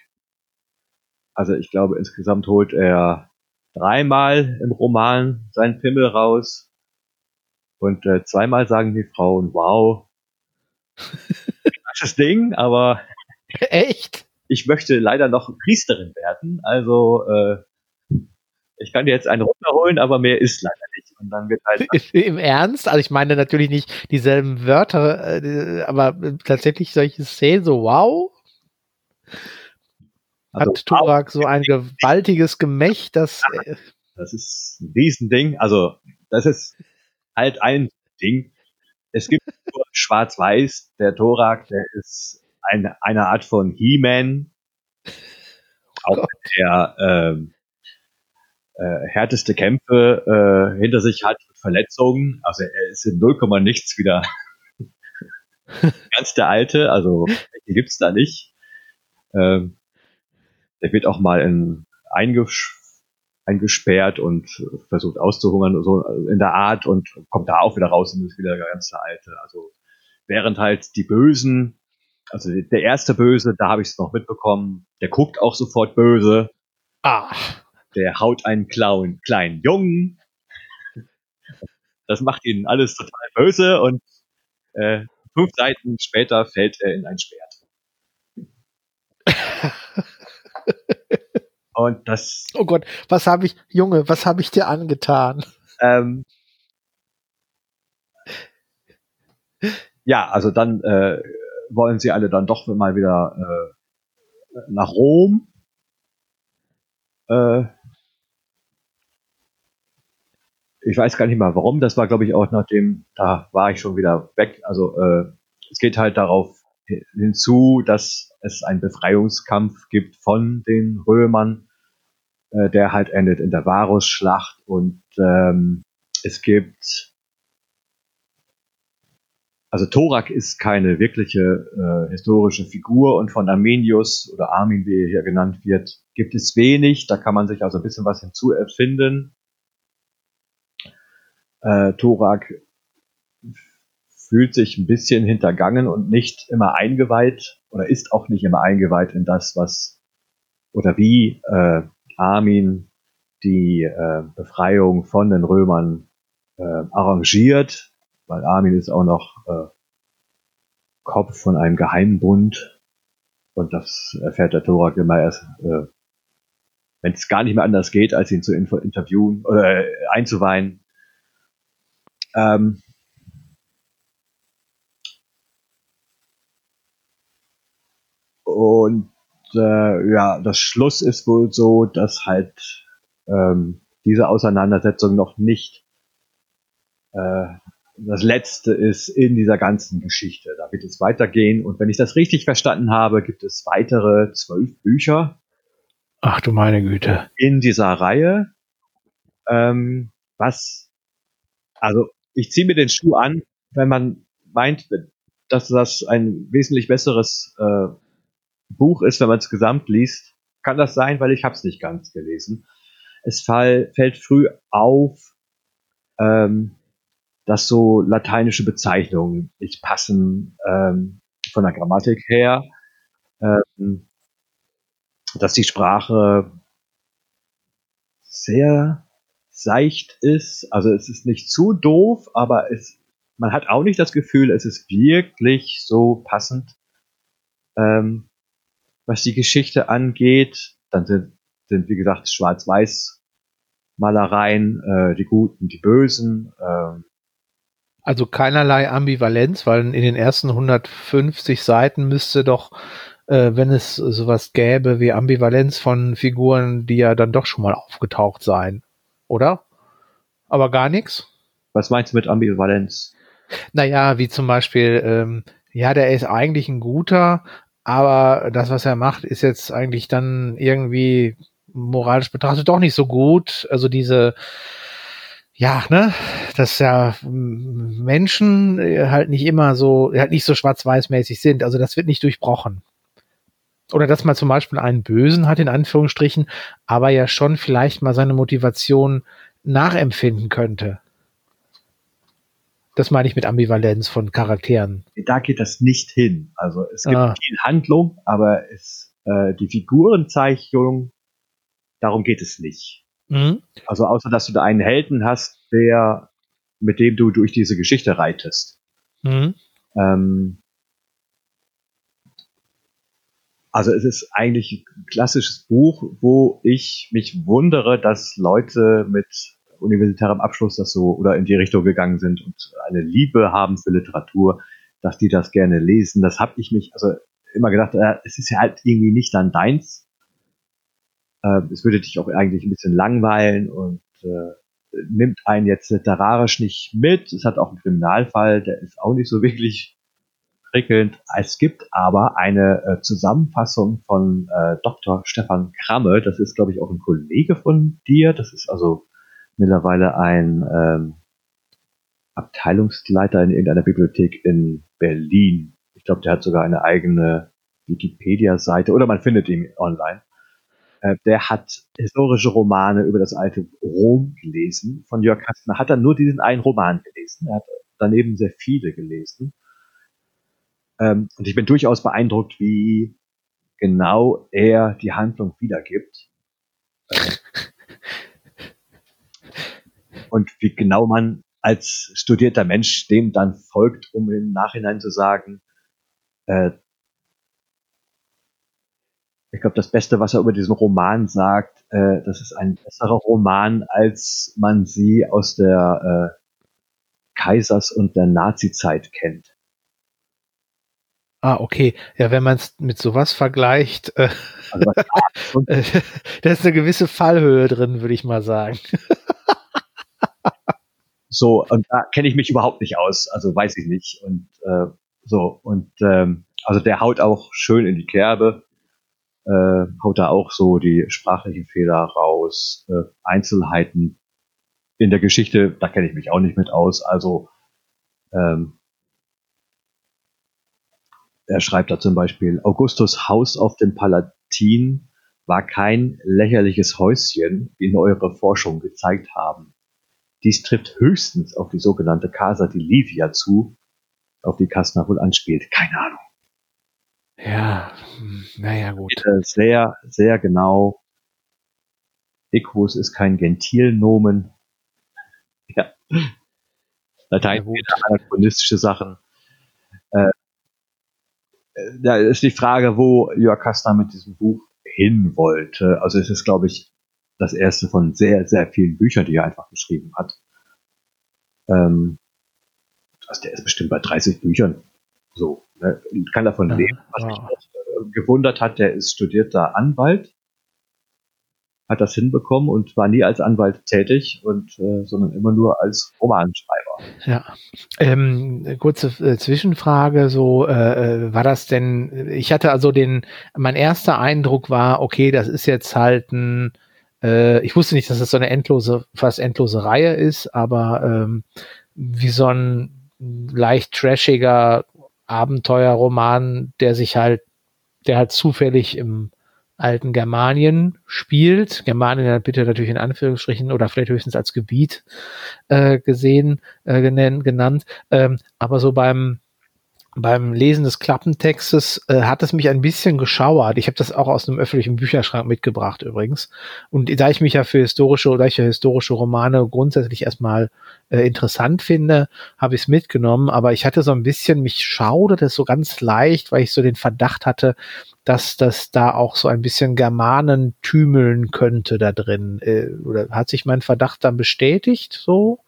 Speaker 1: also ich glaube, insgesamt holt er dreimal im Roman seinen Pimmel raus. Und äh, zweimal sagen die Frauen, wow, das Ding, aber
Speaker 2: echt?
Speaker 1: Ich möchte leider noch Priesterin werden, also äh, ich kann dir jetzt einen runterholen, aber mehr ist leider nicht. Und dann wird halt
Speaker 2: Im Ernst? Also ich meine natürlich nicht dieselben Wörter, äh, aber tatsächlich solche Szenen so wow. Also Hat Turak so ein gewaltiges Gemächt, das.
Speaker 1: Äh, das ist ein Riesending. Also, das ist halt ein Ding. Es gibt nur Schwarz-Weiß. Der Thorak, der ist eine, eine Art von He-Man. Auch oh der ähm, äh, härteste Kämpfe äh, hinter sich hat mit Verletzungen. Also er ist in 0, nichts wieder ganz der Alte. Also gibt's da nicht. Ähm, der wird auch mal in, eingesch eingesperrt und versucht auszuhungern, so in der Art und kommt da auch wieder raus und ist wieder der ganze Alte. Also während halt die Bösen, also der erste Böse, da habe ich es noch mitbekommen, der guckt auch sofort böse. Ah. Der haut einen Clown, kleinen Jungen. Das macht ihn alles total böse und äh, fünf Seiten später fällt er in ein Schwert. Und das.
Speaker 2: Oh Gott, was habe ich, Junge, was habe ich dir angetan? Ähm,
Speaker 1: ja, also dann äh, wollen sie alle dann doch mal wieder äh, nach Rom. Äh, ich weiß gar nicht mal warum. Das war, glaube ich, auch nachdem, da war ich schon wieder weg. Also äh, es geht halt darauf hinzu, dass es einen Befreiungskampf gibt von den Römern, äh, der halt endet in der Varusschlacht und ähm, es gibt also Thorak ist keine wirkliche äh, historische Figur und von Arminius oder Armin, wie er hier genannt wird, gibt es wenig. Da kann man sich also ein bisschen was hinzuerfinden. Äh, Thorak fühlt sich ein bisschen hintergangen und nicht immer eingeweiht oder ist auch nicht immer eingeweiht in das, was oder wie äh, Armin die äh, Befreiung von den Römern äh, arrangiert, weil Armin ist auch noch äh, Kopf von einem Geheimbund und das erfährt der Thorak immer erst, äh, wenn es gar nicht mehr anders geht, als ihn zu interviewen oder äh, einzuweihen. Ähm, Und äh, ja, das Schluss ist wohl so, dass halt ähm, diese Auseinandersetzung noch nicht äh, das letzte ist in dieser ganzen Geschichte. Da wird es weitergehen. Und wenn ich das richtig verstanden habe, gibt es weitere zwölf Bücher.
Speaker 2: Ach du meine Güte.
Speaker 1: In dieser Reihe. Ähm, was, also ich ziehe mir den Schuh an, wenn man meint, dass das ein wesentlich besseres äh, Buch ist, wenn man es gesamt liest, kann das sein, weil ich habe es nicht ganz gelesen. Es fall, fällt früh auf, ähm, dass so lateinische Bezeichnungen nicht passen ähm, von der Grammatik her, ähm, dass die Sprache sehr seicht ist. Also es ist nicht zu doof, aber es, man hat auch nicht das Gefühl, es ist wirklich so passend ähm, was die Geschichte angeht. Dann sind, sind wie gesagt, Schwarz-Weiß Malereien, äh, die Guten, die Bösen. Äh,
Speaker 2: also keinerlei Ambivalenz, weil in den ersten 150 Seiten müsste doch, äh, wenn es sowas gäbe wie Ambivalenz von Figuren, die ja dann doch schon mal aufgetaucht sein, oder? Aber gar nichts?
Speaker 1: Was meinst du mit Ambivalenz?
Speaker 2: Naja, wie zum Beispiel, ähm, ja, der ist eigentlich ein guter, aber das, was er macht, ist jetzt eigentlich dann irgendwie moralisch betrachtet doch nicht so gut. Also diese, ja, ne, dass ja Menschen äh, halt nicht immer so, halt nicht so schwarz-weiß-mäßig sind. Also das wird nicht durchbrochen. Oder dass man zum Beispiel einen Bösen hat, in Anführungsstrichen, aber ja schon vielleicht mal seine Motivation nachempfinden könnte. Das meine ich mit Ambivalenz von Charakteren.
Speaker 1: Da geht das nicht hin. Also es gibt ah. viel Handlung, aber es, äh, die Figurenzeichnung, darum geht es nicht. Mhm. Also außer dass du da einen Helden hast, der, mit dem du durch diese Geschichte reitest. Mhm. Ähm, also es ist eigentlich ein klassisches Buch, wo ich mich wundere, dass Leute mit universitärem Abschluss das so oder in die Richtung gegangen sind und eine Liebe haben für Literatur, dass die das gerne lesen. Das habe ich mich also immer gedacht, äh, es ist ja halt irgendwie nicht dann deins. Äh, es würde dich auch eigentlich ein bisschen langweilen und äh, nimmt einen jetzt literarisch nicht mit. Es hat auch einen Kriminalfall, der ist auch nicht so wirklich prickelnd. Es gibt aber eine äh, Zusammenfassung von äh, Dr. Stefan Kramme. Das ist, glaube ich, auch ein Kollege von dir. Das ist also mittlerweile ein ähm, Abteilungsleiter in irgendeiner Bibliothek in Berlin. Ich glaube, der hat sogar eine eigene Wikipedia-Seite oder man findet ihn online. Äh, der hat historische Romane über das alte Rom gelesen. Von Jörg Kastner hat er nur diesen einen Roman gelesen. Er hat daneben sehr viele gelesen. Ähm, und ich bin durchaus beeindruckt, wie genau er die Handlung wiedergibt. und wie genau man als studierter Mensch dem dann folgt, um im Nachhinein zu sagen, äh, ich glaube, das Beste, was er über diesen Roman sagt, äh, das ist ein besserer Roman, als man sie aus der äh, Kaisers- und der Nazi-Zeit kennt.
Speaker 2: Ah, okay. Ja, wenn man es mit sowas vergleicht, äh, also da ist eine gewisse Fallhöhe drin, würde ich mal sagen.
Speaker 1: So, und da kenne ich mich überhaupt nicht aus, also weiß ich nicht. Und äh, so, und ähm, also der haut auch schön in die Kerbe, äh, haut da auch so die sprachlichen Fehler raus, äh, Einzelheiten in der Geschichte, da kenne ich mich auch nicht mit aus. Also ähm, er schreibt da zum Beispiel, Augustus Haus auf dem Palatin war kein lächerliches Häuschen, wie in eure Forschung gezeigt haben. Dies trifft höchstens auf die sogenannte Casa di Livia zu, auf die Kastner wohl anspielt. Keine Ahnung.
Speaker 2: Ja, naja, gut.
Speaker 1: Sehr, sehr genau. Equus ist kein Gentilnomen. Ja. Latein ja, anachronistische Sachen. Äh, da ist die Frage, wo Jörg Kastner mit diesem Buch hin wollte. Also es ist, glaube ich, das erste von sehr, sehr vielen Büchern, die er einfach geschrieben hat. Ähm, also der ist bestimmt bei 30 Büchern. So, ne? kann davon ja, leben. Was wow. mich auch, äh, gewundert hat, der ist studierter Anwalt hat das hinbekommen und war nie als Anwalt tätig und äh, sondern immer nur als Romanschreiber.
Speaker 2: Ja, ähm, kurze äh, Zwischenfrage: So äh, äh, war das denn? Ich hatte also den, mein erster Eindruck war, okay, das ist jetzt halt ein äh, ich wusste nicht, dass das so eine endlose, fast endlose Reihe ist, aber ähm, wie so ein leicht trashiger Abenteuerroman, der sich halt, der halt zufällig im alten Germanien spielt. Germanien bitte natürlich in Anführungsstrichen oder vielleicht höchstens als Gebiet äh, gesehen, äh, genannt. Ähm, aber so beim beim Lesen des Klappentextes äh, hat es mich ein bisschen geschauert. Ich habe das auch aus einem öffentlichen Bücherschrank mitgebracht übrigens. Und da ich mich ja für historische oder ich ja historische Romane grundsätzlich erstmal äh, interessant finde, habe ich es mitgenommen. Aber ich hatte so ein bisschen, mich schaudert es so ganz leicht, weil ich so den Verdacht hatte, dass das da auch so ein bisschen Germanen tümeln könnte da drin. Äh, oder hat sich mein Verdacht dann bestätigt so?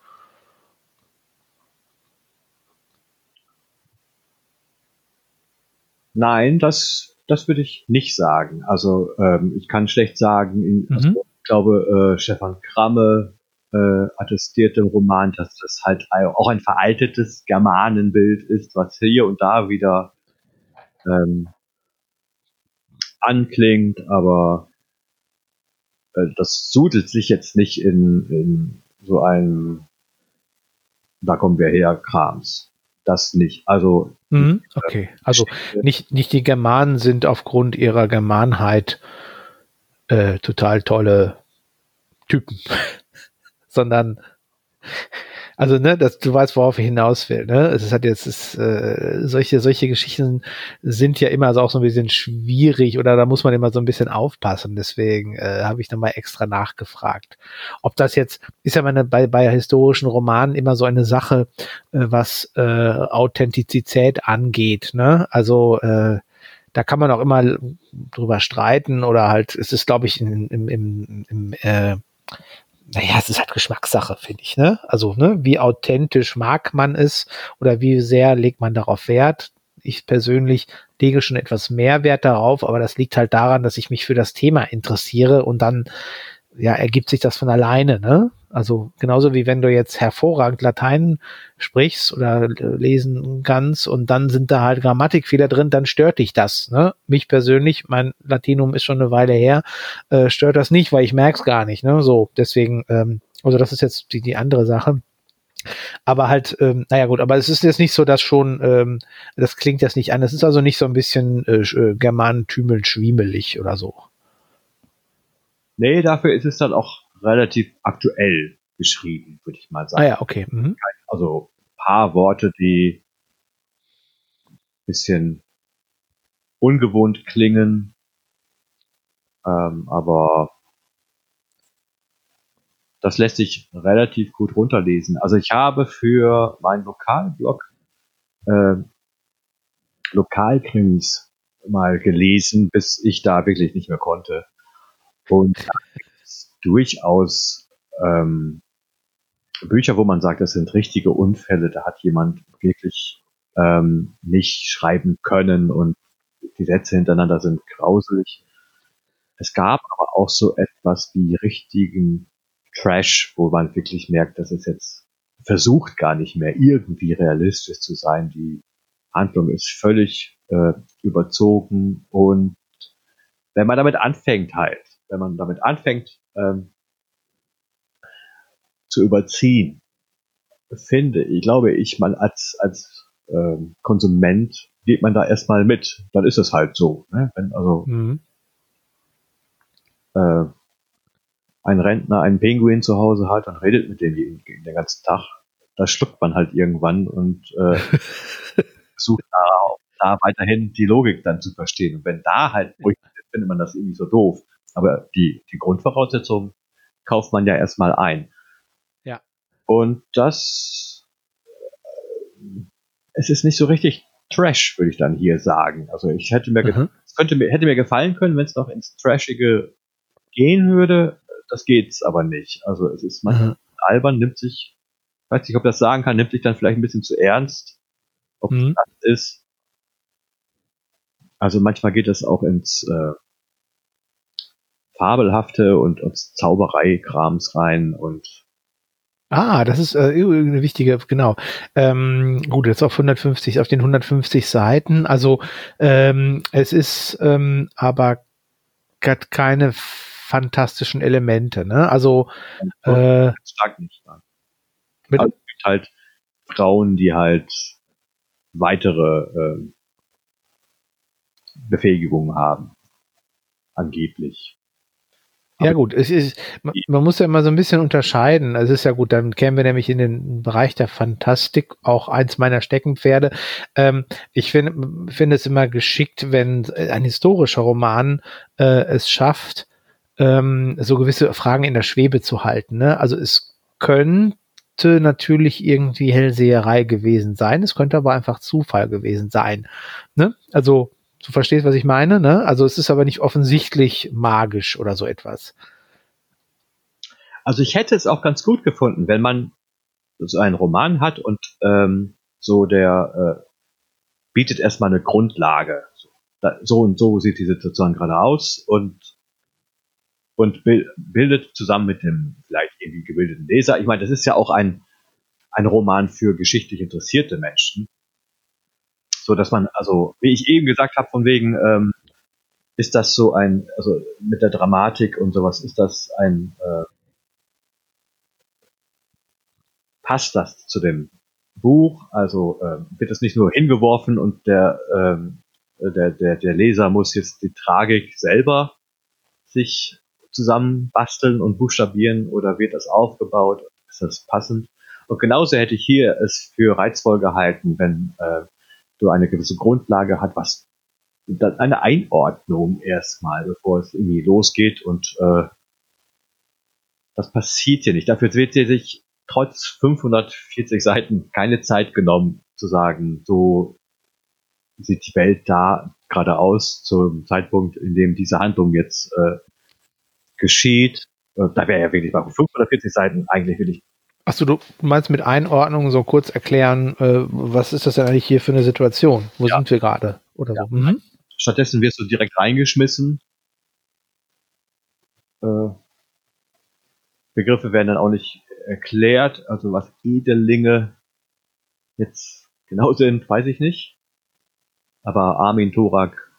Speaker 1: Nein, das, das würde ich nicht sagen. Also ähm, ich kann schlecht sagen, in, mhm. also, ich glaube, äh, Stefan Kramme äh, attestiert im Roman, dass das halt auch ein veraltetes Germanenbild ist, was hier und da wieder ähm, anklingt, aber äh, das sudelt sich jetzt nicht in, in so einem da kommen wir her Krams das nicht. Also
Speaker 2: mhm, okay, also nicht nicht die Germanen sind aufgrund ihrer Germanheit äh, total tolle Typen, sondern also, ne, das, du weißt, worauf ich hinaus will, ne? Es hat jetzt, es, äh, solche, solche Geschichten sind ja immer so auch so ein bisschen schwierig oder da muss man immer so ein bisschen aufpassen. Deswegen äh, habe ich nochmal extra nachgefragt. Ob das jetzt, ist ja meine, bei, bei historischen Romanen immer so eine Sache, äh, was äh, Authentizität angeht, ne? Also, äh, da kann man auch immer drüber streiten oder halt, es ist, glaube ich, im, im, im, im äh, naja, es ist halt Geschmackssache, finde ich, ne? Also, ne, wie authentisch mag man es oder wie sehr legt man darauf Wert? Ich persönlich lege schon etwas mehr Wert darauf, aber das liegt halt daran, dass ich mich für das Thema interessiere und dann ja, ergibt sich das von alleine, ne? Also genauso wie wenn du jetzt hervorragend Latein sprichst oder lesen kannst und dann sind da halt Grammatikfehler drin, dann stört dich das. Ne? Mich persönlich, mein Latinum ist schon eine Weile her, äh, stört das nicht, weil ich merk's gar nicht. Ne? So, deswegen, ähm, also das ist jetzt die, die andere Sache. Aber halt, ähm, naja gut, aber es ist jetzt nicht so, dass schon, ähm, das klingt jetzt nicht an. Es ist also nicht so ein bisschen äh, äh Germanentümeln schwiemelig oder so.
Speaker 1: Nee, dafür ist es dann auch relativ aktuell geschrieben, würde ich mal sagen.
Speaker 2: Ah ja, okay. Mhm.
Speaker 1: Also paar Worte, die bisschen ungewohnt klingen, ähm, aber das lässt sich relativ gut runterlesen. Also ich habe für meinen Lokalblog äh, Lokalkrimis mal gelesen, bis ich da wirklich nicht mehr konnte. Und durchaus ähm, Bücher, wo man sagt, das sind richtige Unfälle, da hat jemand wirklich ähm, nicht schreiben können und die Sätze hintereinander sind grauselig. Es gab aber auch so etwas wie richtigen Trash, wo man wirklich merkt, dass es jetzt versucht gar nicht mehr irgendwie realistisch zu sein. Die Handlung ist völlig äh, überzogen und wenn man damit anfängt halt, wenn man damit anfängt ähm, zu überziehen, finde ich, glaube ich, man als, als ähm, Konsument geht man da erstmal mit. Dann ist es halt so. Ne? Wenn also mhm. äh, ein Rentner einen Pinguin zu Hause hat und redet mit dem den, den ganzen Tag, da schluckt man halt irgendwann und äh, versucht da, da weiterhin die Logik dann zu verstehen. Und wenn da halt, findet man das irgendwie so doof. Aber die, die Grundvoraussetzungen kauft man ja erstmal ein.
Speaker 2: Ja.
Speaker 1: Und das, es ist nicht so richtig Trash, würde ich dann hier sagen. Also ich hätte mir, mhm. es könnte mir, hätte mir gefallen können, wenn es noch ins Trashige gehen würde. Das geht's aber nicht. Also es ist manchmal mhm. albern, nimmt sich, weiß nicht, ob das sagen kann, nimmt sich dann vielleicht ein bisschen zu ernst. Ob mhm. das ist. Also manchmal geht das auch ins, äh, fabelhafte und, und Zauberei-Krams rein und
Speaker 2: Ah, das ist äh, eine wichtige, genau. Ähm, gut, jetzt auf 150, auf den 150 Seiten. Also ähm, es ist ähm, aber hat keine fantastischen Elemente, ne? Also äh,
Speaker 1: stark nicht. Ja. Also, es gibt halt Frauen, die halt weitere äh, Befähigungen haben. Angeblich.
Speaker 2: Ja gut, es ist, man, muss ja immer so ein bisschen unterscheiden. Es ist ja gut, dann kämen wir nämlich in den Bereich der Fantastik, auch eins meiner Steckenpferde. Ähm, ich finde finde es immer geschickt, wenn ein historischer Roman äh, es schafft, ähm, so gewisse Fragen in der Schwebe zu halten. Ne? Also es könnte natürlich irgendwie Hellseherei gewesen sein, es könnte aber einfach Zufall gewesen sein. Ne? Also Du verstehst, was ich meine, ne? Also es ist aber nicht offensichtlich magisch oder so etwas.
Speaker 1: Also ich hätte es auch ganz gut gefunden, wenn man so einen Roman hat und ähm, so der äh, bietet erstmal eine Grundlage. So, da, so und so sieht die Situation gerade aus und und bildet zusammen mit dem vielleicht irgendwie gebildeten Leser. Ich meine, das ist ja auch ein, ein Roman für geschichtlich interessierte Menschen so dass man, also wie ich eben gesagt habe, von wegen, ähm, ist das so ein, also mit der Dramatik und sowas, ist das ein, äh, passt das zu dem Buch? Also äh, wird es nicht nur hingeworfen und der, ähm, der, der, der Leser muss jetzt die Tragik selber sich zusammenbasteln und buchstabieren oder wird das aufgebaut? Ist das passend? Und genauso hätte ich hier es für reizvoll gehalten, wenn äh, so eine gewisse Grundlage hat, was dann eine Einordnung erstmal, bevor es irgendwie losgeht und äh, das passiert hier nicht. Dafür wird sie sich trotz 540 Seiten keine Zeit genommen zu sagen, so sieht die Welt da gerade aus zum Zeitpunkt, in dem diese Handlung jetzt äh, geschieht. Äh, da wäre ja wirklich bei 540 Seiten eigentlich wirklich
Speaker 2: Achso, du meinst mit Einordnung so kurz erklären, äh, was ist das denn eigentlich hier für eine Situation? Wo ja. sind wir gerade? Oder ja. so. Mhm.
Speaker 1: Stattdessen wirst du direkt reingeschmissen. Äh, Begriffe werden dann auch nicht erklärt. Also was Edelinge jetzt genau sind, weiß ich nicht. Aber Armin Thorak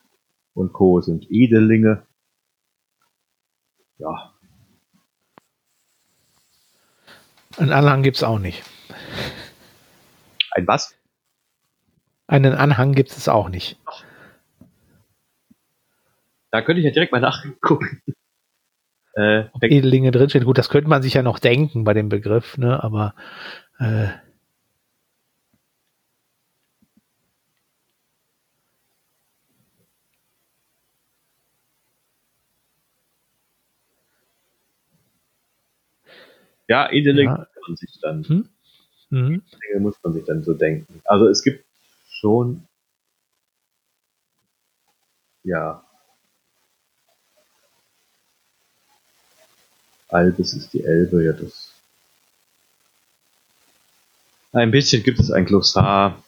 Speaker 1: und Co. sind Edelinge. Ja,
Speaker 2: Einen Anhang gibt es auch nicht.
Speaker 1: Ein was?
Speaker 2: Einen Anhang gibt es auch nicht.
Speaker 1: Da könnte ich ja direkt mal nachgucken.
Speaker 2: Äh, Ob Edelinge drinsteht. Gut, das könnte man sich ja noch denken bei dem Begriff, ne? aber äh,
Speaker 1: Ja, Edeling ja. muss man sich dann, hm? mhm. muss man sich dann so denken. Also es gibt schon, ja, Albis ist die Elbe, ja das. Ein bisschen gibt es ein Glossar,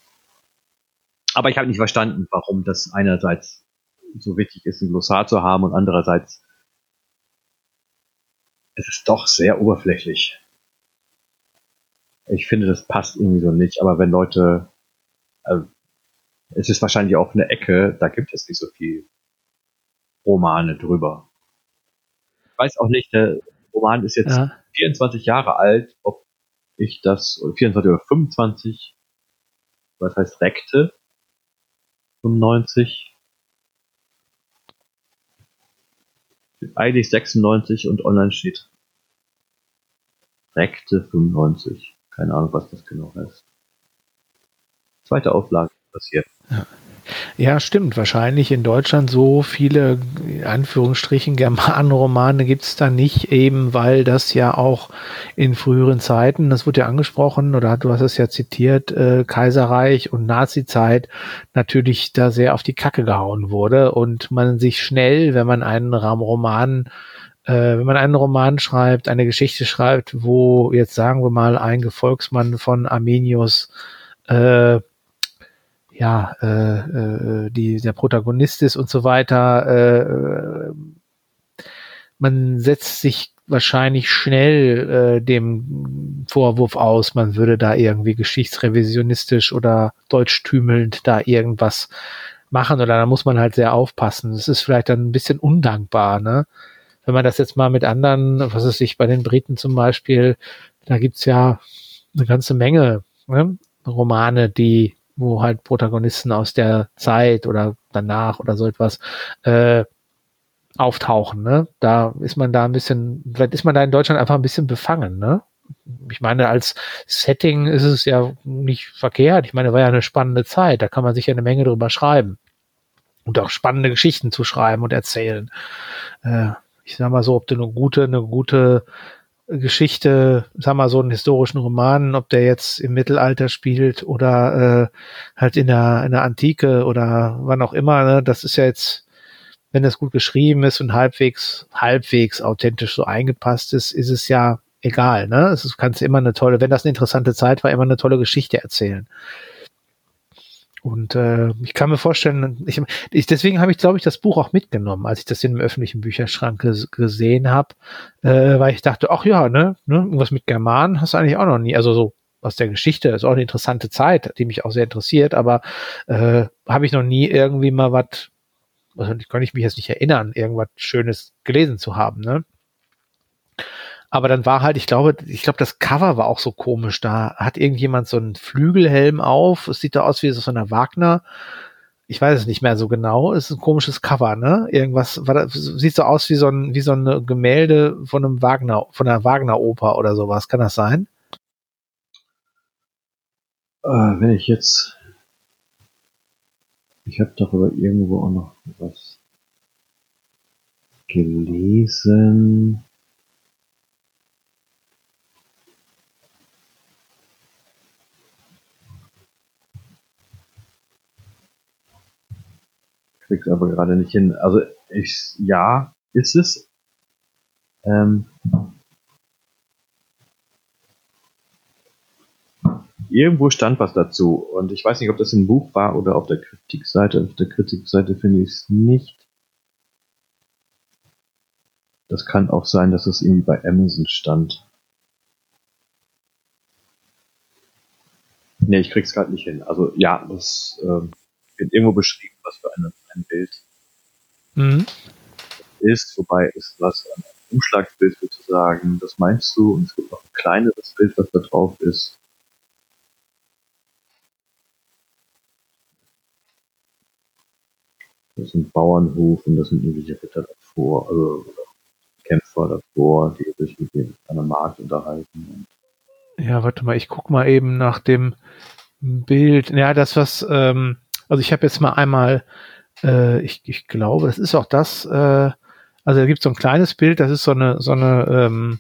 Speaker 1: aber ich habe nicht verstanden, warum das einerseits so wichtig ist, ein Glossar zu haben und andererseits es ist doch sehr oberflächlich. Ich finde, das passt irgendwie so nicht, aber wenn Leute, also, es ist wahrscheinlich auch eine Ecke, da gibt es nicht so viel Romane drüber. Ich weiß auch nicht, der Roman ist jetzt ja. 24 Jahre alt, ob ich das, 24 oder 25, was heißt Rekte? 95, eigentlich 96 und online steht Rekte 95. Keine Ahnung, was das genau heißt. Zweite Auflage passiert.
Speaker 2: Ja. Ja, stimmt. Wahrscheinlich in Deutschland so viele, in Anführungsstrichen, Germanenromane gibt es da nicht, eben weil das ja auch in früheren Zeiten, das wurde ja angesprochen, oder du hast es ja zitiert, äh, Kaiserreich und Nazizeit natürlich da sehr auf die Kacke gehauen wurde und man sich schnell, wenn man einen Roman äh, wenn man einen Roman schreibt, eine Geschichte schreibt, wo jetzt sagen wir mal ein Gefolgsmann von Arminius äh, ja, äh, äh, die, der Protagonist ist und so weiter. Äh, man setzt sich wahrscheinlich schnell äh, dem Vorwurf aus, man würde da irgendwie geschichtsrevisionistisch oder deutschtümelnd da irgendwas machen oder da muss man halt sehr aufpassen. Das ist vielleicht dann ein bisschen undankbar, ne? Wenn man das jetzt mal mit anderen, was ist sich bei den Briten zum Beispiel, da gibt's ja eine ganze Menge ne? Romane, die wo halt Protagonisten aus der Zeit oder danach oder so etwas äh, auftauchen. Ne? Da ist man da ein bisschen, vielleicht ist man da in Deutschland einfach ein bisschen befangen. Ne? Ich meine, als Setting ist es ja nicht verkehrt. Ich meine, war ja eine spannende Zeit. Da kann man sich ja eine Menge drüber schreiben und auch spannende Geschichten zu schreiben und erzählen. Äh, ich sag mal so, ob du eine gute, eine gute Geschichte, sag mal so einen historischen Roman, ob der jetzt im Mittelalter spielt oder äh, halt in der, in der Antike oder wann auch immer, ne? das ist ja jetzt, wenn das gut geschrieben ist und halbwegs, halbwegs authentisch so eingepasst ist, ist es ja egal, ne? Es kannst immer eine tolle, wenn das eine interessante Zeit war, immer eine tolle Geschichte erzählen. Und äh, ich kann mir vorstellen, ich, ich deswegen habe ich, glaube ich, das Buch auch mitgenommen, als ich das in einem öffentlichen Bücherschrank ges gesehen habe, äh, weil ich dachte, ach ja, ne, ne, irgendwas mit Germanen hast du eigentlich auch noch nie, also so aus der Geschichte, ist auch eine interessante Zeit, die mich auch sehr interessiert, aber äh, habe ich noch nie irgendwie mal was, also kann ich mich jetzt nicht erinnern, irgendwas Schönes gelesen zu haben, ne? Aber dann war halt, ich glaube, ich glaube, das Cover war auch so komisch. Da hat irgendjemand so einen Flügelhelm auf. Es sieht da aus wie so einer Wagner. Ich weiß es nicht mehr so genau. Es ist ein komisches Cover, ne? Irgendwas, war da, sieht so aus wie so ein, wie so ein Gemälde von einem Wagner, von einer Wagner-Oper oder sowas. Kann das sein?
Speaker 1: Äh, wenn ich jetzt, ich habe darüber irgendwo auch noch was gelesen. Krieg's aber gerade nicht hin. Also ich ja, ist es. Ähm, irgendwo stand was dazu und ich weiß nicht, ob das im Buch war oder auf der Kritikseite. Auf der Kritikseite finde ich es nicht. Das kann auch sein, dass es irgendwie bei Amazon stand. Nee, ich krieg's gerade nicht hin. Also ja, das ähm, wird irgendwo beschrieben, was für eine, ein Bild mhm. ist, wobei es was ein Umschlagsbild sozusagen, das meinst du, und es gibt noch ein kleineres Bild, was da drauf ist. Das sind Bauernhof und das sind irgendwelche Ritter davor, also Kämpfer davor, die sich mit dem einer Markt unterhalten.
Speaker 2: Ja, warte mal, ich guck mal eben nach dem Bild. Ja, das, was ähm, also ich habe jetzt mal einmal, äh, ich, ich glaube, es ist auch das, äh, also da gibt so ein kleines Bild, das ist so eine, so eine ähm,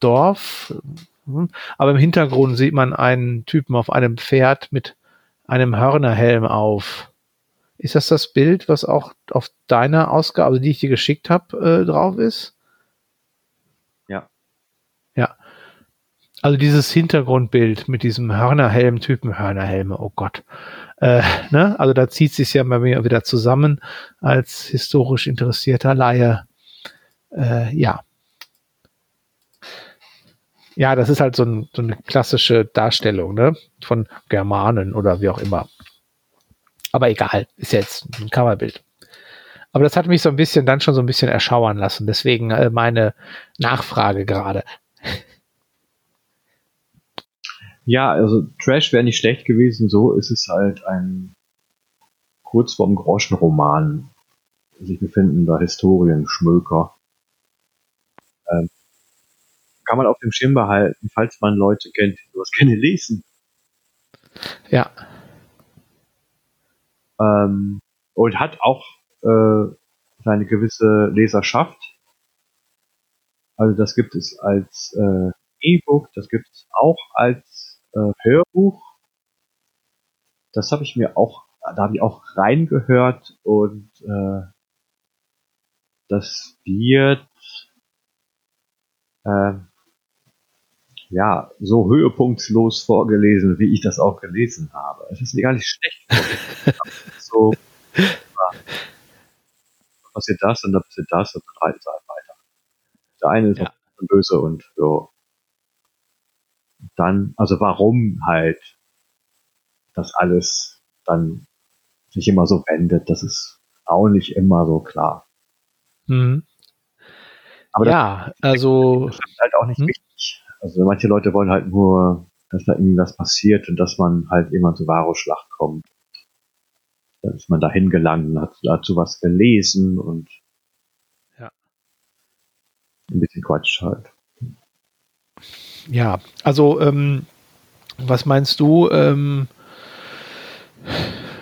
Speaker 2: Dorf, aber im Hintergrund sieht man einen Typen auf einem Pferd mit einem Hörnerhelm auf. Ist das das Bild, was auch auf deiner Ausgabe, also die ich dir geschickt habe, äh, drauf ist?
Speaker 1: Ja.
Speaker 2: Ja. Also dieses Hintergrundbild mit diesem Hörnerhelm-Typen, Hörnerhelme, oh Gott. Äh, ne? Also da zieht sich ja bei mir wieder zusammen als historisch interessierter Laie. Äh, ja. Ja, das ist halt so, ein, so eine klassische Darstellung ne? von Germanen oder wie auch immer. Aber egal, ist jetzt ein Coverbild. Aber das hat mich so ein bisschen dann schon so ein bisschen erschauern lassen. Deswegen äh, meine Nachfrage gerade.
Speaker 1: Ja, also Trash wäre nicht schlecht gewesen, so ist es halt ein kurz vorm Groschenroman sich befindender Historienschmöker. Ähm, kann man auf dem Schirm behalten, falls man Leute kennt, die sowas gerne lesen.
Speaker 2: Ja.
Speaker 1: Ähm, und hat auch äh, seine gewisse Leserschaft. Also das gibt es als äh, E-Book, das gibt es auch als äh, Hörbuch. Das habe ich mir auch, da habe ich auch reingehört und äh, das wird äh, ja so höhepunktslos vorgelesen, wie ich das auch gelesen habe. Es ist gar nicht schlecht. so passiert das und dann passiert das und dann reiten sie halt weiter. Der eine ist ja. böse und ja, dann, also warum halt das alles dann sich immer so wendet, das ist auch nicht immer so klar.
Speaker 2: Mhm. Aber ja, das, also
Speaker 1: das ist halt auch nicht mhm. wichtig. Also manche Leute wollen halt nur, dass da irgendwas passiert und dass man halt immer zur Varusschlacht kommt. Dann ist man dahin gelangt hat dazu was gelesen und ein bisschen Quatsch halt.
Speaker 2: Ja, also ähm, was meinst du? Ähm,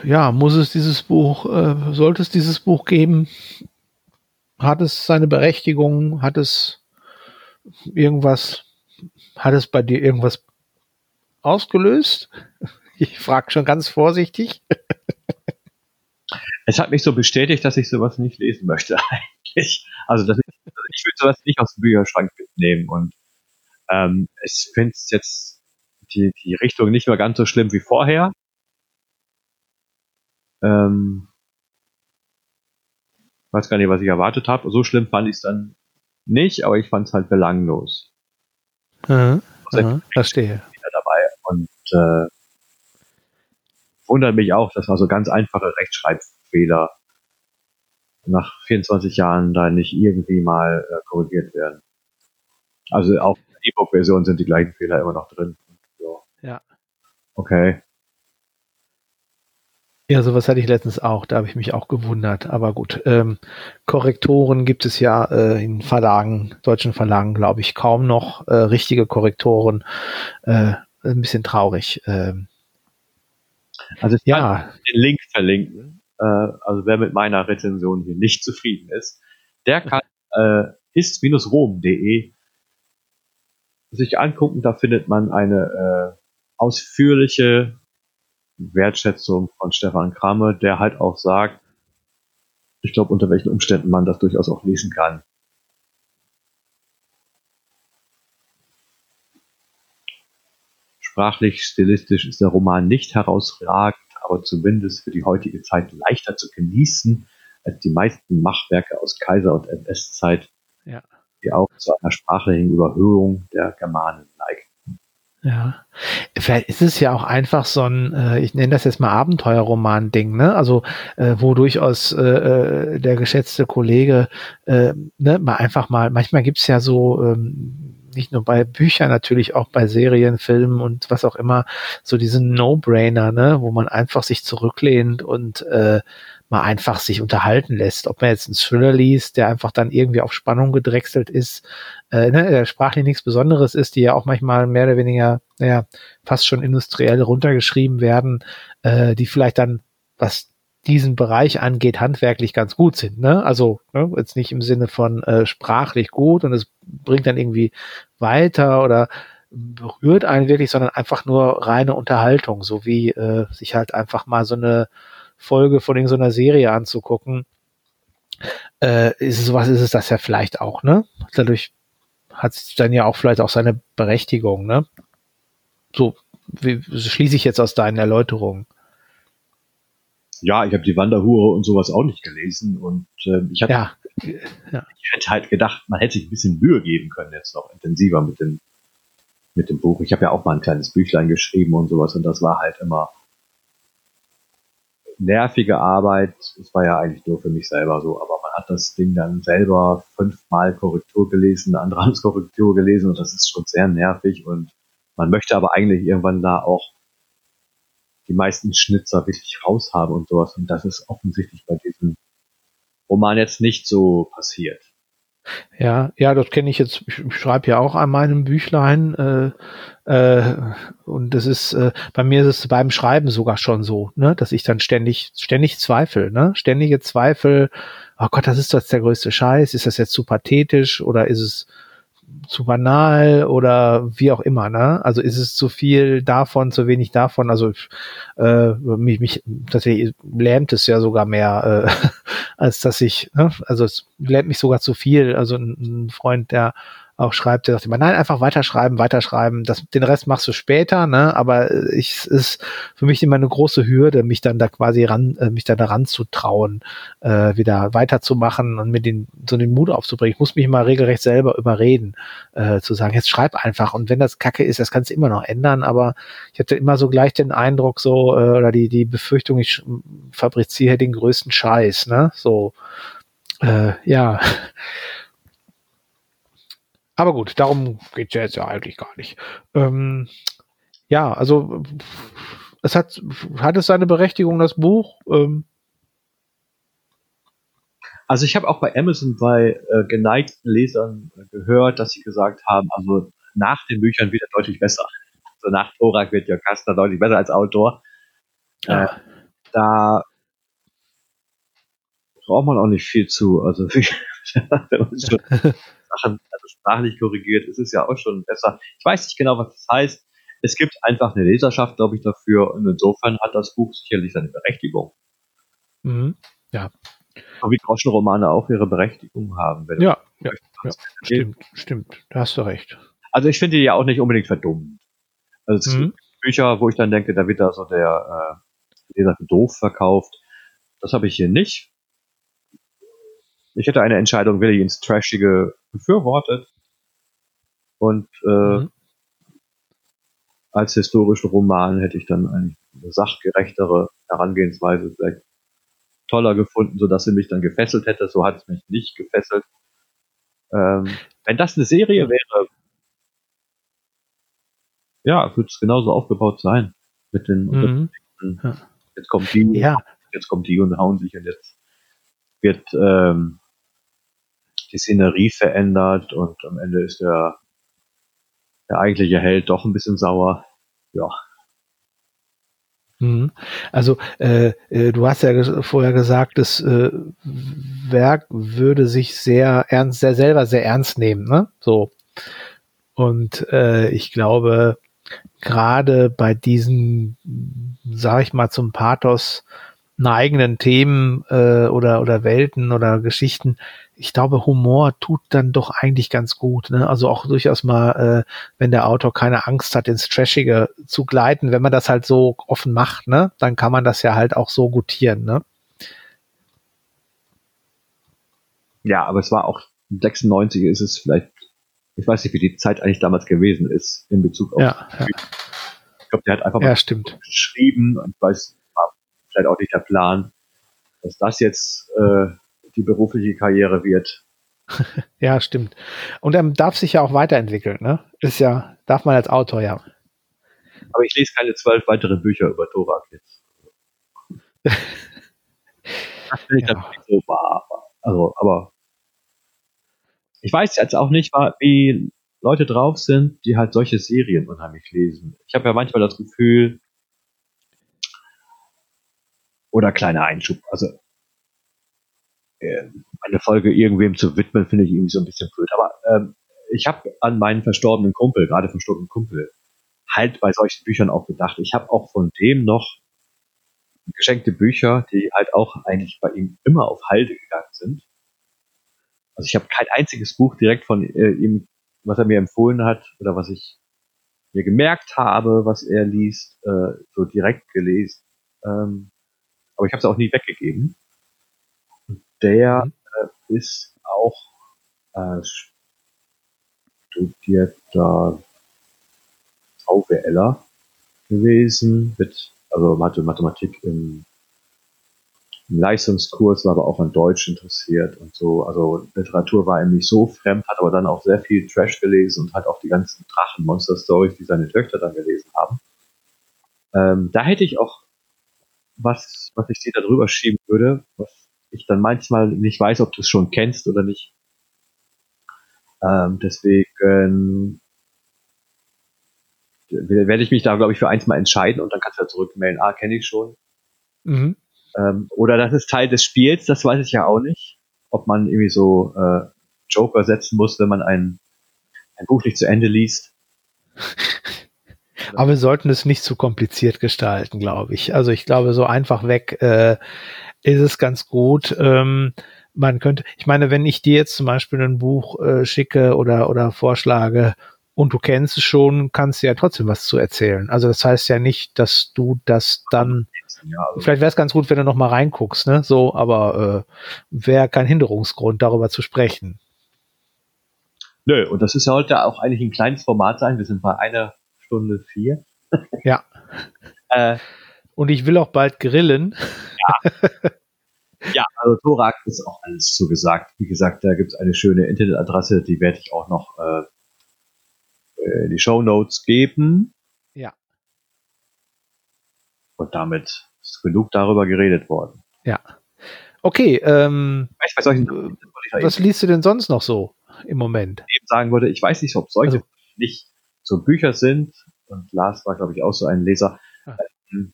Speaker 2: ja, muss es dieses Buch, äh, sollte es dieses Buch geben? Hat es seine Berechtigung? Hat es irgendwas, hat es bei dir irgendwas ausgelöst? Ich frage schon ganz vorsichtig.
Speaker 1: Es hat mich so bestätigt, dass ich sowas nicht lesen möchte eigentlich. Also ich, ich würde sowas nicht aus dem Bücherschrank mitnehmen und ähm, ich finde jetzt die, die Richtung nicht mehr ganz so schlimm wie vorher. Ähm, weiß gar nicht, was ich erwartet habe. So schlimm fand ich es dann nicht, aber ich fand es halt belanglos.
Speaker 2: Mhm. Also, verstehe.
Speaker 1: Dabei und äh, wundert mich auch, dass also ganz einfache Rechtschreibfehler nach 24 Jahren da nicht irgendwie mal äh, korrigiert werden. Also auch E-Book-Version sind die gleichen Fehler immer noch drin.
Speaker 2: So. Ja.
Speaker 1: Okay.
Speaker 2: Ja, sowas hatte ich letztens auch, da habe ich mich auch gewundert. Aber gut, ähm, Korrektoren gibt es ja äh, in Verlagen, deutschen Verlagen, glaube ich, kaum noch äh, richtige Korrektoren. Äh, ein bisschen traurig. Ähm,
Speaker 1: also ich ja. kann den Link verlinken. Äh, also wer mit meiner Rezension hier nicht zufrieden ist, der kann äh, ist-rom.de sich angucken. Da findet man eine äh, ausführliche Wertschätzung von Stefan Kramme, der halt auch sagt, ich glaube, unter welchen Umständen man das durchaus auch lesen kann. Sprachlich, stilistisch ist der Roman nicht herausragend, aber zumindest für die heutige Zeit leichter zu genießen als die meisten Machwerke aus Kaiser- und NS-Zeit,
Speaker 2: ja.
Speaker 1: Die auch zu einer sprachlichen Überhöhung der Germanen neigen.
Speaker 2: Ja, vielleicht ist es ja auch einfach so ein, äh, ich nenne das jetzt mal Abenteuerroman-Ding, ne? Also äh, wo durchaus äh, äh, der geschätzte Kollege äh, ne, mal einfach mal, manchmal gibt's ja so ähm, nicht nur bei Büchern, natürlich auch bei Serien, Filmen und was auch immer, so diesen No-Brainer, ne, wo man einfach sich zurücklehnt und äh, mal einfach sich unterhalten lässt. Ob man jetzt einen Thriller liest, der einfach dann irgendwie auf Spannung gedrechselt ist, äh, ne, der sprachlich nichts Besonderes ist, die ja auch manchmal mehr oder weniger, naja, fast schon industriell runtergeschrieben werden, äh, die vielleicht dann, was diesen Bereich angeht, handwerklich ganz gut sind. Ne? Also ne, jetzt nicht im Sinne von äh, sprachlich gut und es bringt dann irgendwie weiter oder berührt einen wirklich, sondern einfach nur reine Unterhaltung, so wie äh, sich halt einfach mal so eine Folge von irgendeiner Serie anzugucken, äh, ist es sowas ist es das ja vielleicht auch, ne? Dadurch hat es dann ja auch vielleicht auch seine Berechtigung, ne? So wie, schließe ich jetzt aus deinen Erläuterungen.
Speaker 1: Ja, ich habe die Wanderhure und sowas auch nicht gelesen und äh, ich hatte
Speaker 2: ja.
Speaker 1: ja. ich hätte halt gedacht, man hätte sich ein bisschen Mühe geben können jetzt noch intensiver mit dem mit dem Buch. Ich habe ja auch mal ein kleines Büchlein geschrieben und sowas und das war halt immer nervige Arbeit. Es war ja eigentlich nur für mich selber so, aber man hat das Ding dann selber fünfmal Korrektur gelesen, andere haben es Korrektur gelesen und das ist schon sehr nervig und man möchte aber eigentlich irgendwann da auch die meisten Schnitzer wirklich raushaben und sowas und das ist offensichtlich bei diesem Roman jetzt nicht so passiert.
Speaker 2: Ja, ja, das kenne ich jetzt. Ich schreibe ja auch an meinem Büchlein äh, äh, und das ist äh, bei mir ist es beim Schreiben sogar schon so, ne, dass ich dann ständig ständig zweifle, ne, ständige Zweifel. Oh Gott, das ist jetzt der größte Scheiß. Ist das jetzt zu pathetisch oder ist es zu banal oder wie auch immer, ne? Also ist es zu viel davon, zu wenig davon? Also äh, mich, mich tatsächlich lähmt es ja sogar mehr, äh, als dass ich, ne? also es lähmt mich sogar zu viel. Also ein, ein Freund, der auch schreibt, der sagt immer, nein, einfach weiterschreiben, weiterschreiben. Das, den Rest machst du später, ne? Aber ich, es ist für mich immer eine große Hürde, mich dann da quasi ran, äh, mich da daran zu trauen, äh, wieder weiterzumachen und mir den, so den Mut aufzubringen. Ich muss mich mal regelrecht selber überreden, äh, zu sagen, jetzt schreib einfach. Und wenn das Kacke ist, das kannst du immer noch ändern. Aber ich hatte immer so gleich den Eindruck, so, äh, oder die, die Befürchtung, ich fabriziere den größten Scheiß, ne? So, äh, ja. Aber gut, darum geht es ja jetzt ja eigentlich gar nicht. Ähm, ja, also es hat, hat es seine Berechtigung, das Buch. Ähm,
Speaker 1: Also ich habe auch bei Amazon bei äh, geneigten Lesern gehört, dass sie gesagt haben, also nach den Büchern wieder deutlich besser. Also nach Thorak wird Jörg deutlich besser als Autor. Ja. Äh, da braucht man auch nicht viel zu. Also Sachen also sprachlich korrigiert, ist es ja auch schon besser. Ich weiß nicht genau, was das heißt. Es gibt einfach eine Leserschaft, glaube ich, dafür. Und insofern hat das Buch sicherlich seine Berechtigung.
Speaker 2: Mhm. Ja.
Speaker 1: So wie Groschenromane auch ihre Berechtigung haben.
Speaker 2: ja, ja, ja, stimmt, stimmt. Da hast du recht.
Speaker 1: Also ich finde die ja auch nicht unbedingt verdummt. Also es mhm. gibt Bücher, wo ich dann denke, da wird da so der äh, Leser doof verkauft. Das habe ich hier nicht. Ich hätte eine Entscheidung wirklich ins Trashige befürwortet. Und äh, mhm. als historischen Roman hätte ich dann eigentlich eine sachgerechtere Herangehensweise vielleicht toller gefunden, sodass sie mich dann gefesselt hätte. So hat es mich nicht gefesselt. Ähm, wenn das eine Serie wäre, ja, würde es genauso aufgebaut sein. Mit den
Speaker 2: mhm.
Speaker 1: Jetzt kommt die,
Speaker 2: ja.
Speaker 1: jetzt kommt die und hauen sich und jetzt wird ähm, die Szenerie verändert und am Ende ist der, der eigentliche Held doch ein bisschen sauer. Ja.
Speaker 2: Mhm. Also äh, äh, du hast ja vorher gesagt, das äh, Werk würde sich sehr ernst, sehr selber sehr ernst nehmen, ne? So. Und äh, ich glaube, gerade bei diesen, sag ich mal, zum Pathos eigenen Themen äh, oder oder Welten oder Geschichten, ich glaube, Humor tut dann doch eigentlich ganz gut. Ne? Also auch durchaus mal, äh, wenn der Autor keine Angst hat, ins Trashige zu gleiten, wenn man das halt so offen macht, ne, dann kann man das ja halt auch so gutieren, ne?
Speaker 1: Ja, aber es war auch 96 ist es vielleicht, ich weiß nicht, wie die Zeit eigentlich damals gewesen ist in Bezug auf.
Speaker 2: Ja, ja.
Speaker 1: Ich glaube, der hat einfach
Speaker 2: mal ja, stimmt.
Speaker 1: geschrieben und weiß, vielleicht auch nicht der Plan, dass das jetzt äh, die berufliche Karriere wird.
Speaker 2: ja, stimmt. Und er darf sich ja auch weiterentwickeln, ne? Ist ja, darf man als Autor ja.
Speaker 1: Aber ich lese keine zwölf weitere Bücher über Thorak jetzt. das finde ich ja. nicht so wahr. Also, aber ich weiß jetzt auch nicht, wie Leute drauf sind, die halt solche Serien unheimlich lesen. Ich habe ja manchmal das Gefühl, oder kleiner Einschub, also eine Folge irgendwem zu widmen, finde ich irgendwie so ein bisschen blöd. Aber ähm, ich habe an meinen verstorbenen Kumpel, gerade verstorbenen Kumpel, halt bei solchen Büchern auch gedacht. Ich habe auch von dem noch geschenkte Bücher, die halt auch eigentlich bei ihm immer auf Halde gegangen sind. Also ich habe kein einziges Buch direkt von äh, ihm, was er mir empfohlen hat oder was ich mir gemerkt habe, was er liest, äh, so direkt gelesen. Ähm, aber ich habe es auch nie weggegeben der mhm. äh, ist auch äh, studierter VWLer gewesen, mit, also hatte Mathematik im, im Leistungskurs, war aber auch an Deutsch interessiert und so. Also Literatur war ihm nicht so fremd, hat aber dann auch sehr viel Trash gelesen und hat auch die ganzen Drachen-Monster-Stories, die seine Töchter dann gelesen haben. Ähm, da hätte ich auch was, was ich dir da drüber schieben würde, was ich dann manchmal nicht weiß, ob du es schon kennst oder nicht. Ähm, deswegen werde ich mich da, glaube ich, für eins mal entscheiden und dann kannst du ja zurückmelden, ah, kenne ich schon. Mhm. Ähm, oder das ist Teil des Spiels, das weiß ich ja auch nicht. Ob man irgendwie so äh, Joker setzen muss, wenn man ein, ein Buch nicht zu Ende liest.
Speaker 2: Aber wir sollten es nicht zu kompliziert gestalten, glaube ich. Also ich glaube, so einfach weg äh, ist es ganz gut. Ähm, man könnte, ich meine, wenn ich dir jetzt zum Beispiel ein Buch äh, schicke oder, oder vorschlage und du kennst es schon, kannst du ja trotzdem was zu erzählen. Also das heißt ja nicht, dass du das dann, ja, also vielleicht wäre es ganz gut, wenn du noch mal reinguckst, ne? So, aber äh, wäre kein Hinderungsgrund, darüber zu sprechen.
Speaker 1: Nö, und das ist ja heute auch eigentlich ein kleines Format sein. Wir sind bei einer Stunde vier.
Speaker 2: Ja. äh, und ich will auch bald grillen.
Speaker 1: Ja. ja, also Thorak ist auch alles zugesagt. Wie gesagt, da gibt es eine schöne Internetadresse, die werde ich auch noch äh, in die Show Notes geben.
Speaker 2: Ja.
Speaker 1: Und damit ist genug darüber geredet worden.
Speaker 2: Ja. Okay, ähm,
Speaker 1: Ich weiß, solchen,
Speaker 2: äh, was liest du denn sonst noch so im Moment?
Speaker 1: eben sagen würde, ich weiß nicht, ob solche
Speaker 2: Also-
Speaker 1: nicht so Bücher sind, und Lars war, glaube ich, auch so ein Leser,
Speaker 2: Ah.
Speaker 1: ähm,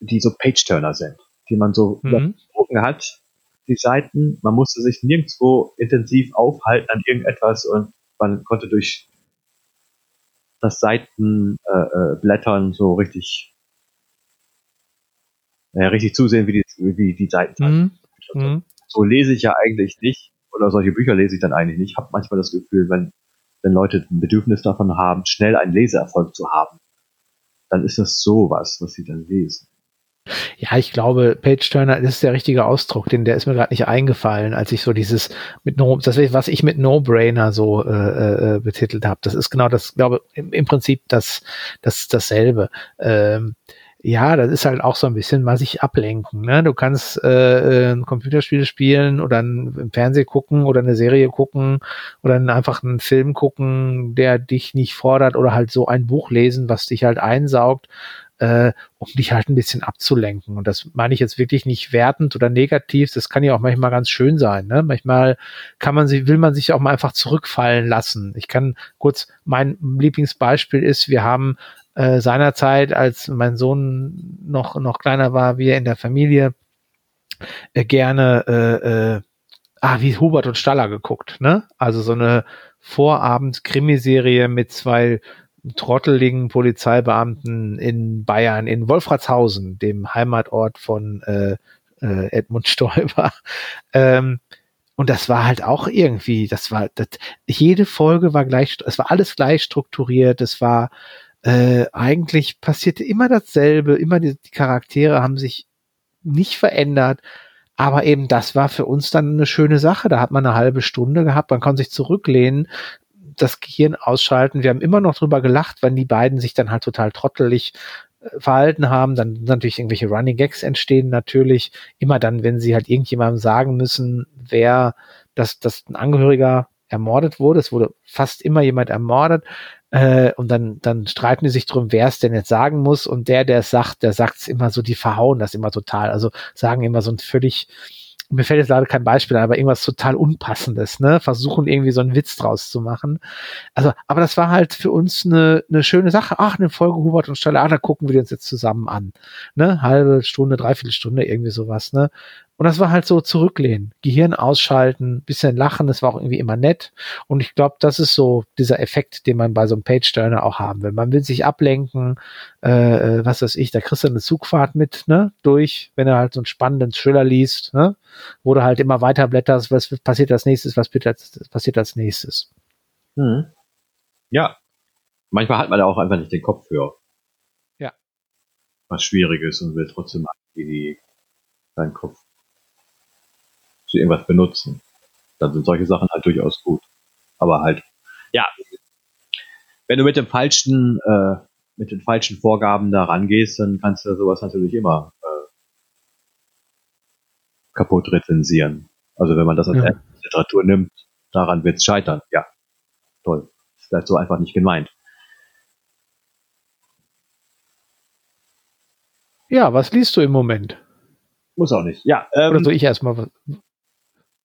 Speaker 1: die so Page-Turner sind, die man so
Speaker 2: Mhm.
Speaker 1: Hat, die Seiten, man musste sich nirgendwo intensiv aufhalten an irgendetwas und man konnte durch das Seitenblättern äh, äh, so richtig ja, richtig zusehen, wie die, wie die Seiten
Speaker 2: Mhm. Mhm.
Speaker 1: so lese ich ja eigentlich nicht oder solche Bücher lese ich dann eigentlich nicht. Ich habe manchmal das Gefühl, wenn, wenn Leute ein Bedürfnis davon haben, schnell einen Leseerfolg zu haben, dann ist das sowas, was sie dann lesen.
Speaker 2: Ja, ich glaube, Page Turner das ist der richtige Ausdruck, denn der ist mir gerade nicht eingefallen, als ich so dieses mit No, das was ich mit No-Brainer so äh, äh, betitelt habe. Das ist genau das, glaube im, im Prinzip das, das dasselbe. Ähm, ja, das ist halt auch so ein bisschen mal sich ablenken. Ne? Du kannst äh, äh, ein Computerspiel spielen oder im Fernsehen gucken oder eine Serie gucken oder einfach einen Film gucken, der dich nicht fordert oder halt so ein Buch lesen, was dich halt einsaugt äh, um dich halt ein bisschen abzulenken. Und das meine ich jetzt wirklich nicht wertend oder negativ. Das kann ja auch manchmal ganz schön sein. Ne? Manchmal kann man sich, will man sich auch mal einfach zurückfallen lassen. Ich kann kurz, mein Lieblingsbeispiel ist, wir haben äh, seinerzeit, als mein Sohn noch, noch kleiner war, wir in der Familie äh, gerne äh, äh, ah, wie Hubert und Staller geguckt, ne? Also so eine Vorabend-Krimiserie mit zwei trotteligen Polizeibeamten in Bayern, in Wolfratshausen, dem Heimatort von äh, äh, Edmund Stoiber. Ähm, und das war halt auch irgendwie, das war, das, jede Folge war gleich, es war alles gleich strukturiert, es war äh, eigentlich passierte immer dasselbe, immer die, die Charaktere haben sich nicht verändert, aber eben das war für uns dann eine schöne Sache. Da hat man eine halbe Stunde gehabt, man konnte sich zurücklehnen, das Gehirn ausschalten. Wir haben immer noch drüber gelacht, wenn die beiden sich dann halt total trottelig äh, verhalten haben, dann natürlich irgendwelche Running Gags entstehen natürlich immer dann, wenn sie halt irgendjemandem sagen müssen, wer, dass, dass ein Angehöriger ermordet wurde. Es wurde fast immer jemand ermordet. Äh, und dann, dann streiten die sich drum, wer es denn jetzt sagen muss. Und der, der es sagt, der sagt es immer so, die verhauen das immer total. Also sagen immer so ein völlig, mir fällt jetzt leider kein Beispiel, ein, aber irgendwas total Unpassendes, ne? Versuchen irgendwie so einen Witz draus zu machen. Also, aber das war halt für uns eine, eine schöne Sache. Ach, eine Folge Hubert und Stelle, ah, da gucken wir uns jetzt zusammen an. Ne? Halbe Stunde, dreiviertel Stunde, irgendwie sowas, ne? Und das war halt so zurücklehnen, Gehirn ausschalten, bisschen lachen, das war auch irgendwie immer nett. Und ich glaube, das ist so dieser Effekt, den man bei so einem Page-Turner auch haben will. Man will sich ablenken, äh, was weiß ich, da kriegst du eine Zugfahrt mit, ne, durch, wenn er halt so einen spannenden Thriller liest, ne, wo du halt immer weiter blätterst, was passiert als nächstes, was passiert als nächstes.
Speaker 1: Mhm. Ja. Manchmal hat man da auch einfach nicht den Kopf für.
Speaker 2: Ja.
Speaker 1: Was Schwieriges und will trotzdem irgendwie seinen Kopf zu irgendwas benutzen. Dann sind solche Sachen halt durchaus gut. Aber halt, ja, wenn du mit dem falschen, äh, mit den falschen Vorgaben da rangehst, dann kannst du sowas natürlich immer äh, kaputt rezensieren. Also wenn man das als
Speaker 2: Ja.
Speaker 1: Literatur nimmt, daran wird es scheitern. Ja, toll. Ist vielleicht so einfach nicht gemeint.
Speaker 2: Ja, was liest du im Moment?
Speaker 1: Muss auch nicht. Ja,
Speaker 2: Oder
Speaker 1: ähm,
Speaker 2: soll ich erstmal was?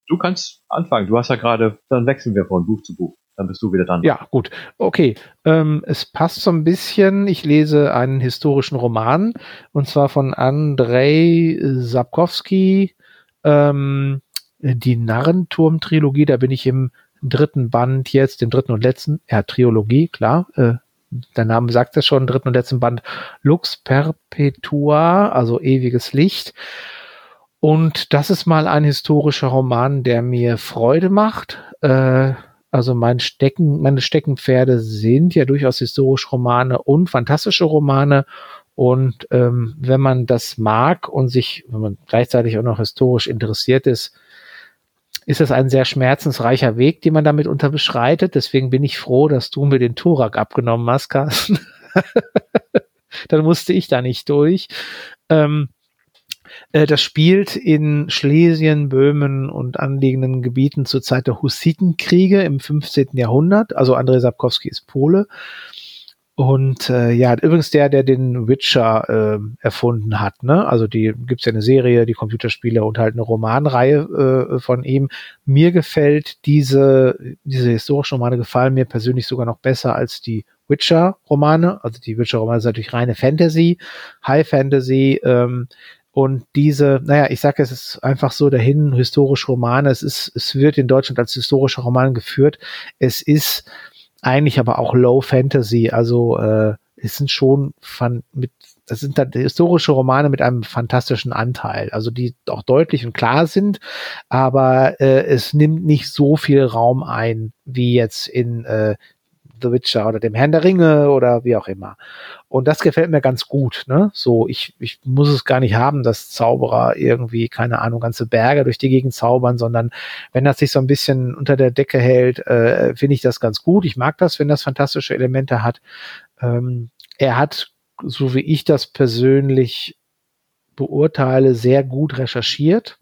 Speaker 1: Du kannst anfangen. Du hast ja gerade, dann wechseln wir von Buch zu Buch. Dann bist du wieder dran.
Speaker 2: Ja, gut. Okay. Ähm, es passt so ein bisschen. Ich lese einen historischen Roman und zwar von Andrei Sapkowski, ähm, die Narrenturm-Trilogie. Da bin ich im dritten Band jetzt, dem dritten und letzten. Ja, Trilogie, klar. Äh, der Name sagt es schon, dritten und letzten Band Lux Perpetua, also ewiges Licht. Und das ist mal ein historischer Roman, der mir Freude macht. Äh, also mein Stecken, meine Steckenpferde sind ja durchaus historische Romane und fantastische Romane. Und ähm, wenn man das mag und sich, wenn man gleichzeitig auch noch historisch interessiert ist, ist das ein sehr schmerzensreicher Weg, den man damit unter beschreitet. Deswegen bin ich froh, dass du mir den Turak abgenommen hast, Carsten. Dann musste ich da nicht durch. Ähm, äh, das spielt in Schlesien, Böhmen und anliegenden Gebieten zur Zeit der Hussitenkriege im 15. Jahrhundert. Also Andrzej Sapkowski ist Pole. Und äh, ja, übrigens der, der den Witcher äh, erfunden hat, ne? Also die gibt's ja eine Serie, die Computerspiele und halt eine Romanreihe äh, von ihm. Mir gefällt diese, diese historischen Romane gefallen mir persönlich sogar noch besser als die Witcher-Romane. Also die Witcher-Romane sind natürlich reine Fantasy, High Fantasy. Ähm, und diese, naja, ich sage, es ist einfach so dahin, historische Romane, es ist, es wird in Deutschland als historischer Roman geführt. Es ist eigentlich aber auch Low Fantasy, also äh, es sind schon von, mit, das sind dann historische Romane mit einem fantastischen Anteil, also die auch deutlich und klar sind, aber äh, es nimmt nicht so viel Raum ein wie jetzt in äh, The Witcher oder dem Herrn der Ringe oder wie auch immer. Und das gefällt mir ganz gut. Ne? So, ich, ich muss es gar nicht haben, dass Zauberer irgendwie, keine Ahnung, ganze Berge durch die Gegend zaubern, sondern wenn das sich so ein bisschen unter der Decke hält, äh, finde ich das ganz gut. Ich mag das, wenn das fantastische Elemente hat. Ähm, er hat, so wie ich das persönlich beurteile, sehr gut recherchiert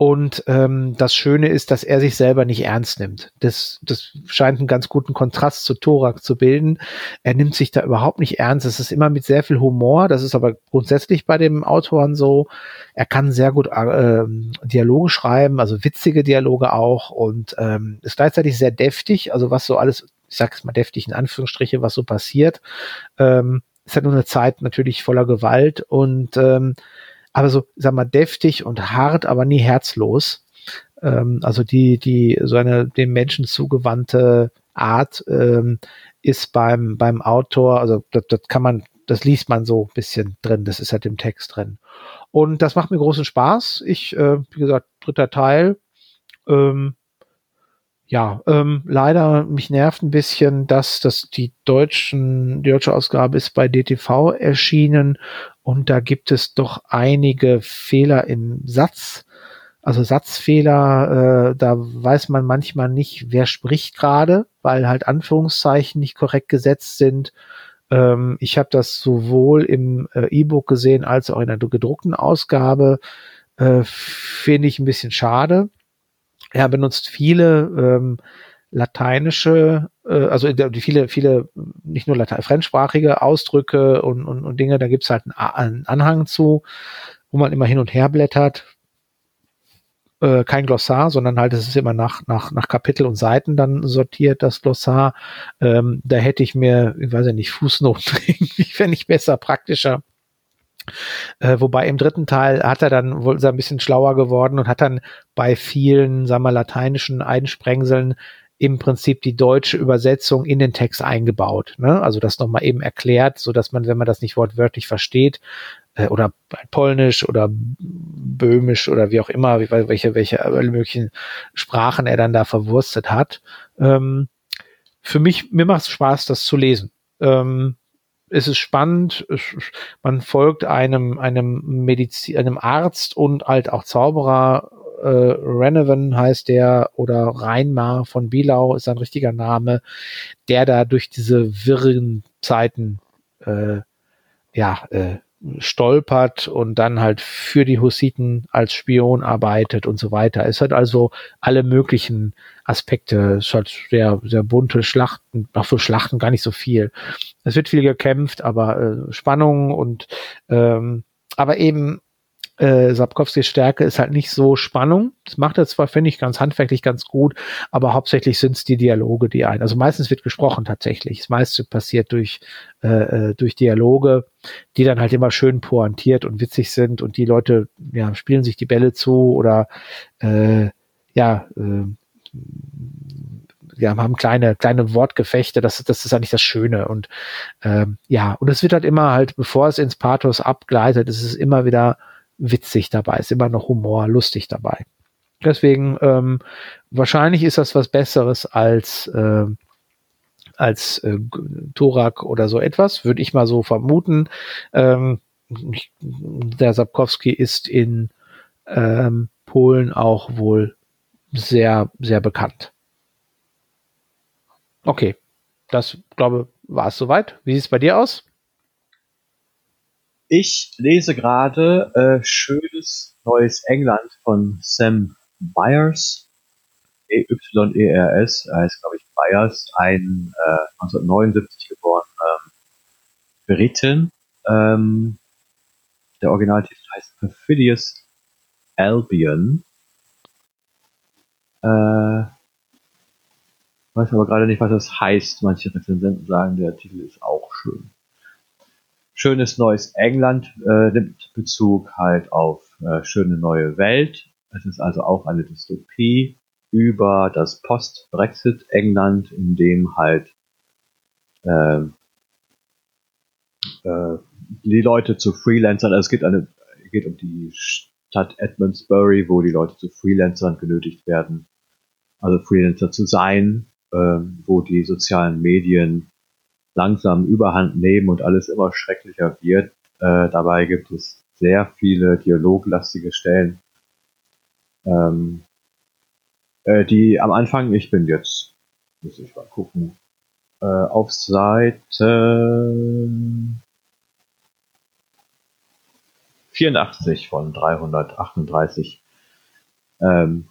Speaker 2: und ähm, das Schöne ist, dass er sich selber nicht ernst nimmt. Das, das scheint einen ganz guten Kontrast zu Thorak zu bilden. Er nimmt sich da überhaupt nicht ernst. Es ist immer mit sehr viel Humor. Das ist aber grundsätzlich bei dem Autoren so. Er kann sehr gut äh, Dialoge schreiben, also witzige Dialoge auch und ähm, ist gleichzeitig sehr deftig. Also was so alles, ich sag's mal deftig in Anführungsstriche, was so passiert. Ähm, ist halt nur eine Zeit natürlich voller Gewalt und ähm, aber so, sag mal, deftig und hart, aber nie herzlos. Ähm, also die, die, so eine dem Menschen zugewandte Art ähm, ist beim, beim Autor, also das, das kann man, das liest man so ein bisschen drin, das ist halt im Text drin. Und das macht mir großen Spaß. Ich, äh, wie gesagt, dritter Teil. Ähm, ja, ähm, leider mich nervt ein bisschen, dass das die deutschen, die deutsche Ausgabe ist bei DTV erschienen und da gibt es doch einige Fehler im Satz. Also Satzfehler, äh, da weiß man manchmal nicht, wer spricht gerade, weil halt Anführungszeichen nicht korrekt gesetzt sind. Ähm, ich habe das sowohl im äh, E-Book gesehen als auch in der gedruckten Ausgabe. Äh, Finde ich ein bisschen schade. Er benutzt viele ähm, lateinische, äh, also die viele, viele, nicht nur Latein, fremdsprachige Ausdrücke und, und, und Dinge, da gibt's halt einen, Anhang zu, wo man immer hin und her blättert. Äh, kein Glossar, sondern halt es ist immer nach, nach, nach Kapitel und Seiten dann sortiert, das Glossar. Ähm, da hätte ich mir, ich weiß ja nicht, Fußnoten irgendwie fände ich besser, praktischer. Äh, wobei im dritten Teil hat er dann wohl ein bisschen schlauer geworden und hat dann bei vielen, sagen wir, lateinischen Einsprengseln im Prinzip die deutsche Übersetzung in den Text eingebaut. Ne? Also das nochmal eben erklärt, so dass man, wenn man das nicht wortwörtlich versteht, äh, oder Polnisch oder Böhmisch oder wie auch immer, welche, welche möglichen Sprachen er dann da verwurstet hat. Ähm, für mich, mir macht es Spaß, das zu lesen. Ähm, es ist spannend, man folgt einem, einem Medizin, einem Arzt und halt auch Zauberer äh, Renovan heißt der oder Reinmar von Bielau ist sein richtiger Name, der da durch diese wirren Zeiten äh, ja äh, stolpert und dann halt für die Hussiten als Spion arbeitet und so weiter. Es hat also alle möglichen Aspekte. Es hat sehr, sehr bunte Schlachten, auch für Schlachten gar nicht so viel. Es wird viel gekämpft, aber äh, Spannung und ähm, aber eben äh, Sapkowskis Stärke ist halt nicht so Spannung. Das macht er zwar, finde ich, ganz handwerklich ganz gut, aber hauptsächlich sind es die Dialoge, die ein. Also meistens wird gesprochen tatsächlich. Das meiste passiert durch, äh, äh, durch Dialoge, die dann halt immer schön pointiert und witzig sind und die Leute ja, spielen sich die Bälle zu oder äh, ja, äh, ja, haben kleine, kleine Wortgefechte, das, das ist eigentlich das Schöne. Und ähm, ja, und es wird halt immer halt, bevor es ins Pathos abgleitet, ist es immer wieder witzig dabei, ist immer noch Humor, lustig dabei. Deswegen ähm, wahrscheinlich ist das was Besseres als äh, als äh, Thorak oder so etwas, würde ich mal so vermuten. Ähm, der Sapkowski ist in ähm, Polen auch wohl sehr, sehr bekannt. Okay, das glaube war es soweit. Wie sieht es bei dir aus?
Speaker 1: Ich lese gerade äh, Schönes Neues England von Sam Byers. E-Y-E-R-S, heißt, glaube ich, Byers, ein äh, 1979 geborener ähm, Briten. Ähm, der Originaltitel heißt Perfidious Albion. Äh, weiß aber gerade nicht, was das heißt. Manche Rezensenten sagen, der Titel ist auch schön. Schönes neues England äh, nimmt Bezug halt auf äh, schöne neue Welt. Es ist also auch eine Dystopie über das Post-Brexit-England, in dem halt äh, äh, die Leute zu Freelancern, also es geht, eine, geht um die Stadt Edmondsbury, wo die Leute zu Freelancern genötigt werden, also Freelancer zu sein, äh, wo die sozialen Medien langsam überhand nehmen und alles immer schrecklicher wird. Äh, dabei gibt es sehr viele dialoglastige Stellen, ähm, äh, die am Anfang, ich bin jetzt, muss ich mal gucken, äh, auf Seite 84 von 338, ähm,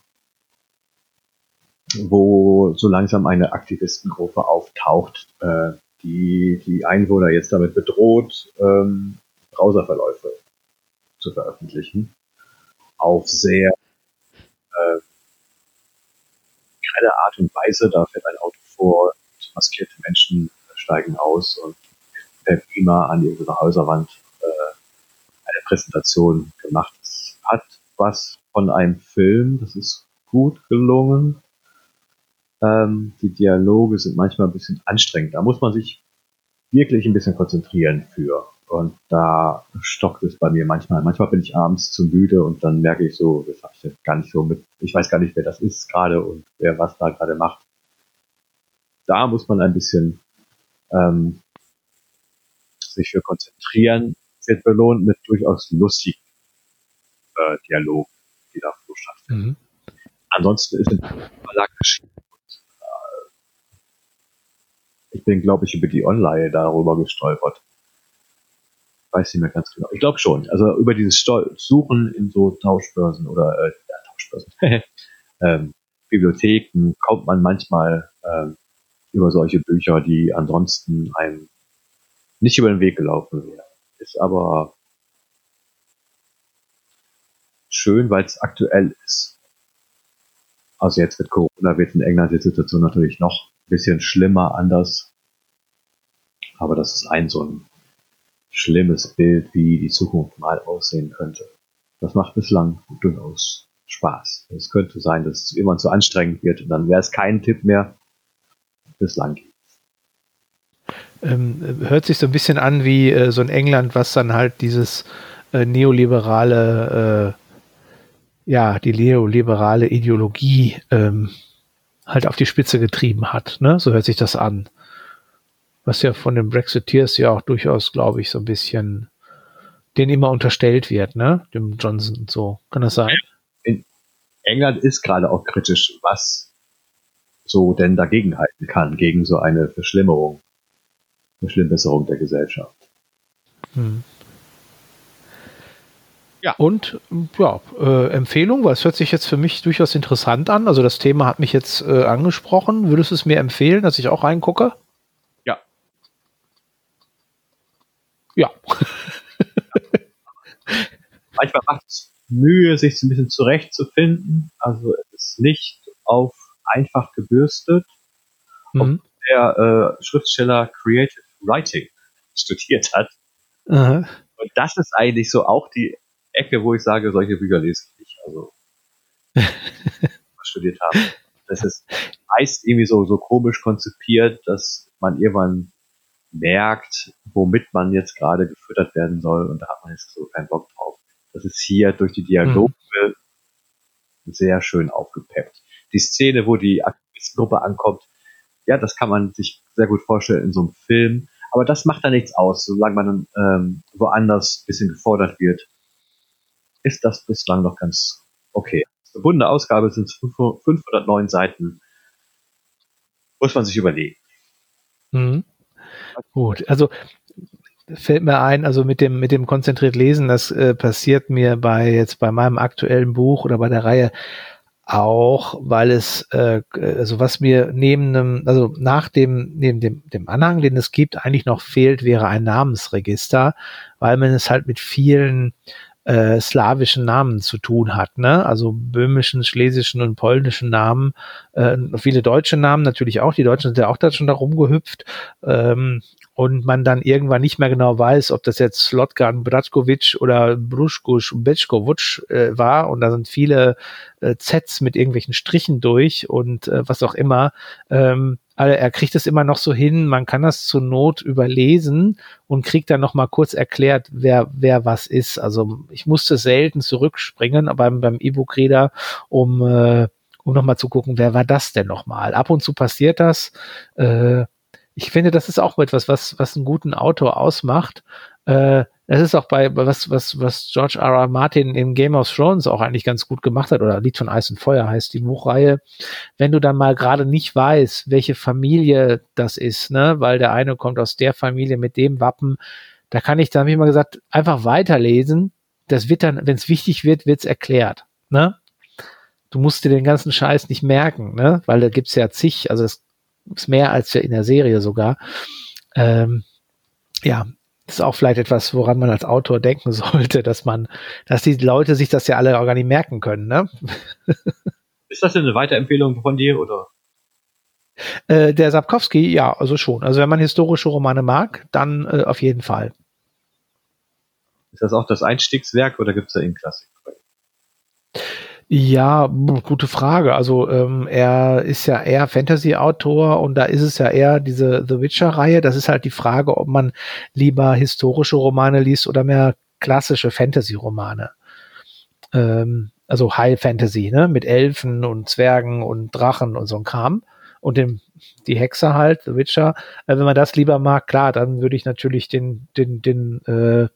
Speaker 1: wo so langsam eine Aktivistengruppe auftaucht, äh, die die Einwohner jetzt damit bedroht, ähm, Browserverläufe zu veröffentlichen. Auf sehr äh, keine Art und Weise. Da fährt ein Auto vor, und maskierte Menschen steigen aus und per Beamer an ihrer Häuserwand äh, eine Präsentation gemacht. Es hat was von einem Film, das ist gut gelungen. Ähm, die Dialoge sind manchmal ein bisschen anstrengend. Da muss man sich wirklich ein bisschen konzentrieren für. Und da stockt es bei mir manchmal. Manchmal bin ich abends zu müde und dann merke ich so, das habe ich jetzt gar nicht so mit, ich weiß gar nicht, wer das ist gerade und wer was da gerade macht. Da muss man ein bisschen ähm, sich für konzentrieren. Wird belohnt mit durchaus lustigen äh, Dialogen, die da so stattfinden. Mhm. Ansonsten ist es Verlag geschrieben. Äh, ich bin, glaube ich, über die Online darüber gestolpert weiß nicht mehr ganz genau. Ich glaube schon. Also über dieses Suchen in so Tauschbörsen oder äh, ja, Tauschbörsen, ähm, Bibliotheken kommt man manchmal ähm, über solche Bücher, die ansonsten einem nicht über den Weg gelaufen wären. Ist aber schön, weil es aktuell ist. Also jetzt mit Corona wird in England die Situation natürlich noch bisschen schlimmer, anders. Aber das ist ein so ein schlimmes Bild, wie die Zukunft mal aussehen könnte. Das macht bislang durchaus Spaß. Es könnte sein, dass es immer zu anstrengend wird und dann wäre es kein Tipp mehr. Bislang geht's.
Speaker 2: Ähm, hört sich so ein bisschen an wie äh, so in England, was dann halt dieses äh, neoliberale, äh, ja, die neoliberale Ideologie ähm, halt auf die Spitze getrieben hat. Ne? So hört sich das an was ja von den Brexiteers ja auch durchaus, glaube ich, so ein bisschen den immer unterstellt wird, ne? Dem Johnson so. Kann das sein?
Speaker 1: In England ist gerade auch kritisch, was so denn dagegen halten kann, gegen so eine Verschlimmerung, Verschlimmbesserung der Gesellschaft. Hm.
Speaker 2: Ja. Und ja, äh, Empfehlung, weil es hört sich jetzt für mich durchaus interessant an. Also das Thema hat mich jetzt äh, angesprochen. Würdest du es mir empfehlen, dass ich auch reingucke? Ja.
Speaker 1: Manchmal macht es Mühe, sich so ein bisschen zurechtzufinden. Also es ist nicht auf einfach gebürstet. Mhm. Der äh, Schriftsteller Creative Writing studiert hat. Aha. Und das ist eigentlich so auch die Ecke, wo ich sage, solche Bücher lese ich nicht. Also studiert haben. Das ist meist irgendwie so, so komisch konzipiert, dass man irgendwann merkt, womit man jetzt gerade gefüttert werden soll und da hat man jetzt so keinen Bock drauf. Das ist hier durch die Dialoge mhm. sehr schön aufgepeppt. Die Szene, wo die Aktivistengruppe ankommt, ja, das kann man sich sehr gut vorstellen in so einem Film, aber das macht da nichts aus, solange man ähm, woanders ein bisschen gefordert wird, ist das bislang noch ganz okay. Eine bunte Ausgabe sind 509 Seiten. Muss man sich überlegen.
Speaker 2: Mhm. Gut, also fällt mir ein, also mit dem, mit dem konzentriert Lesen, das äh, passiert mir bei jetzt bei meinem aktuellen Buch oder bei der Reihe auch, weil es, äh, also was mir neben dem, also nach dem, neben dem, dem Anhang, den es gibt, eigentlich noch fehlt, wäre ein Namensregister, weil man es halt mit vielen äh, slawischen Namen zu tun hat, ne? Also böhmischen, schlesischen und polnischen Namen, äh, viele deutsche Namen natürlich auch. Die Deutschen sind ja auch da schon da rumgehüpft. Ähm, und man dann irgendwann nicht mehr genau weiß, ob das jetzt Slotkan Bratkovic oder Bruschkusch Bečkovic äh, war und da sind viele äh, Zs mit irgendwelchen Strichen durch und äh, was auch immer. Ähm, also er kriegt es immer noch so hin, man kann das zur Not überlesen und kriegt dann noch mal kurz erklärt, wer wer was ist. Also ich musste selten zurückspringen beim beim E-Book-Reader, um äh, um noch mal zu gucken, wer war das denn noch mal. Ab und zu passiert das. Äh, ich finde, das ist auch etwas, was, was einen guten Autor ausmacht. Äh, das ist auch bei, was, was, was George R. R. Martin in Game of Thrones auch eigentlich ganz gut gemacht hat, oder Lied von Eis und Feuer heißt die Buchreihe. Wenn du dann mal gerade nicht weißt, welche Familie das ist, ne, weil der eine kommt aus der Familie mit dem Wappen, da kann ich, da habe ich mal gesagt, einfach weiterlesen. Das wird dann, wenn es wichtig wird, wird's erklärt, ne? Du musst dir den ganzen Scheiß nicht merken, ne? Weil da gibt's ja zig, also das ist mehr als in der Serie sogar. Ähm, ja, ist auch vielleicht etwas, woran man als Autor denken sollte, dass man, dass die Leute sich das ja alle auch gar nicht merken können. Ne?
Speaker 1: Ist das denn eine Weiterempfehlung von dir oder?
Speaker 2: Äh, der Sapkowski, ja, also schon. Also wenn man historische Romane mag, dann äh, auf jeden Fall.
Speaker 1: Ist das auch das Einstiegswerk oder gibt es da einen Klassiker?
Speaker 2: Ja, gute Frage. Also ähm, er ist ja eher Fantasy-Autor und da ist es ja eher diese The Witcher-Reihe. Das ist halt die Frage, ob man lieber historische Romane liest oder mehr klassische Fantasy-Romane. Ähm, also High Fantasy, ne? Mit Elfen und Zwergen und Drachen und so ein Kram und dem, die Hexe halt, The Witcher. Äh, wenn man das lieber mag, klar, dann würde ich natürlich den, den, den, äh,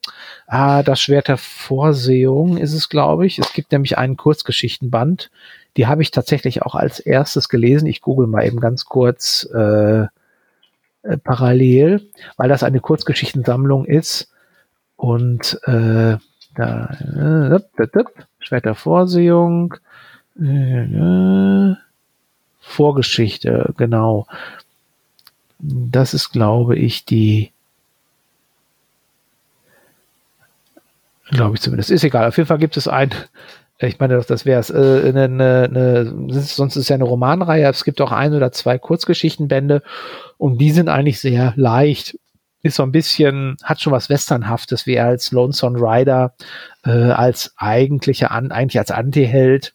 Speaker 2: ah, das Schwert der Vorsehung ist es, glaube ich. Es gibt nämlich einen Kurzgeschichtenband. Die habe ich tatsächlich auch als erstes gelesen. Ich google mal eben ganz kurz äh, äh, parallel, weil das eine Kurzgeschichtensammlung ist. Und äh, da, äh, Schwert der Vorsehung. Äh, äh Vorgeschichte, genau. Das ist, glaube ich, die, glaube ich zumindest. Ist egal. Auf jeden Fall gibt es ein, ich meine, das wäre es, äh, eine, eine, sonst ist es ja eine Romanreihe. Es gibt auch ein oder zwei Kurzgeschichtenbände und die sind eigentlich sehr leicht. Ist so ein bisschen, hat schon was Westernhaftes, wie er als Lonesome Rider, äh, als eigentlicher, eigentlich als Anti-Held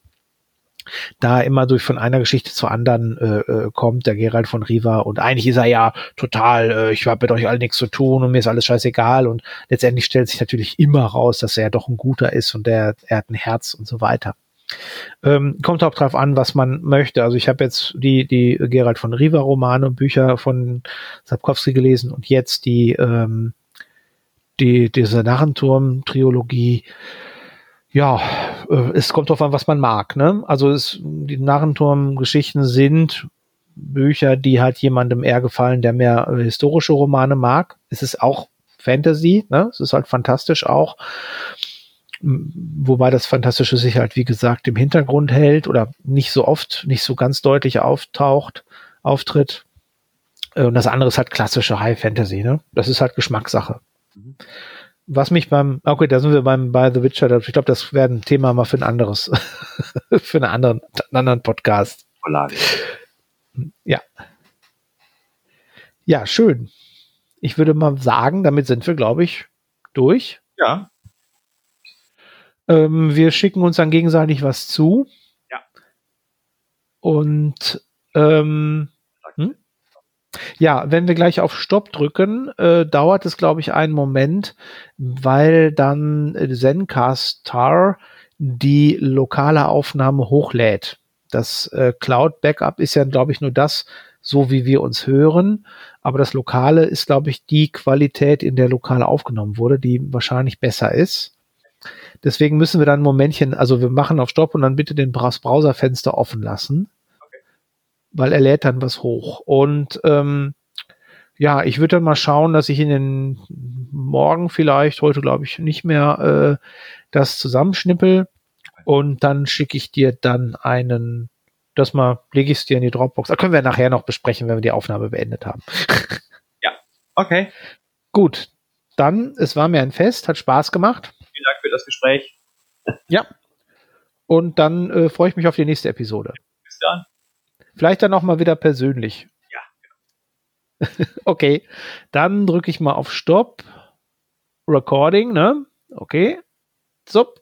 Speaker 2: da immer durch von einer Geschichte zur anderen äh, äh, kommt, der Gerald von Riva. Und eigentlich ist er ja total, äh, ich habe mit euch alle nichts zu tun und mir ist alles scheißegal. Und letztendlich stellt sich natürlich immer raus, dass er ja doch ein guter ist und der, er hat ein Herz und so weiter. Ähm, kommt auch drauf an, was man möchte. Also ich habe jetzt die, die Gerald von Riva Romane und Bücher von Sapkowski gelesen und jetzt die, ähm, die, diese Narrenturm-Triologie ja, äh, es kommt darauf an, was man mag. Ne? Also es, die Narrenturm-Geschichten sind Bücher, die halt jemandem eher gefallen, der mehr äh, historische Romane mag. Es ist auch Fantasy, ne? es ist halt fantastisch auch. Wobei das Fantastische sich halt, wie gesagt, im Hintergrund hält oder nicht so oft, nicht so ganz deutlich auftaucht, auftritt. Äh, und das andere ist halt klassische High Fantasy, ne? Das ist halt Geschmackssache. Mhm was mich beim, okay, da sind wir beim bei The Witcher, ich glaube, das wäre ein Thema mal für ein anderes, für einen anderen, einen anderen Podcast. Ja. Ja, schön. Ich würde mal sagen, damit sind wir, glaube ich, durch.
Speaker 1: Ja.
Speaker 2: Ähm, wir schicken uns dann gegenseitig was zu.
Speaker 1: Ja.
Speaker 2: Und ähm, hm? Ja, wenn wir gleich auf Stopp drücken, äh, dauert es, glaube ich, einen Moment, weil dann Zencaster die lokale Aufnahme hochlädt. Das äh, Cloud Backup ist ja, glaube ich, nur das, so wie wir uns hören. Aber das Lokale ist, glaube ich, die Qualität, in der lokal aufgenommen wurde, die wahrscheinlich besser ist. Deswegen müssen wir dann ein Momentchen, also wir machen auf Stopp und dann bitte den Browserfenster offen lassen weil er lädt dann was hoch. Und ähm, ja, ich würde dann mal schauen, dass ich in den Morgen vielleicht, heute glaube ich nicht mehr, äh, das zusammenschnippel Und dann schicke ich dir dann einen, das mal, lege ich es dir in die Dropbox. Da können wir nachher noch besprechen, wenn wir die Aufnahme beendet haben.
Speaker 1: ja, okay.
Speaker 2: Gut, dann, es war mir ein Fest, hat Spaß gemacht.
Speaker 1: Vielen Dank für das Gespräch.
Speaker 2: Ja. Und dann äh, freue ich mich auf die nächste Episode.
Speaker 1: Bis dann.
Speaker 2: Vielleicht dann auch mal wieder persönlich.
Speaker 1: Ja,
Speaker 2: okay, dann drücke ich mal auf Stopp. Recording, ne? Okay. Zup.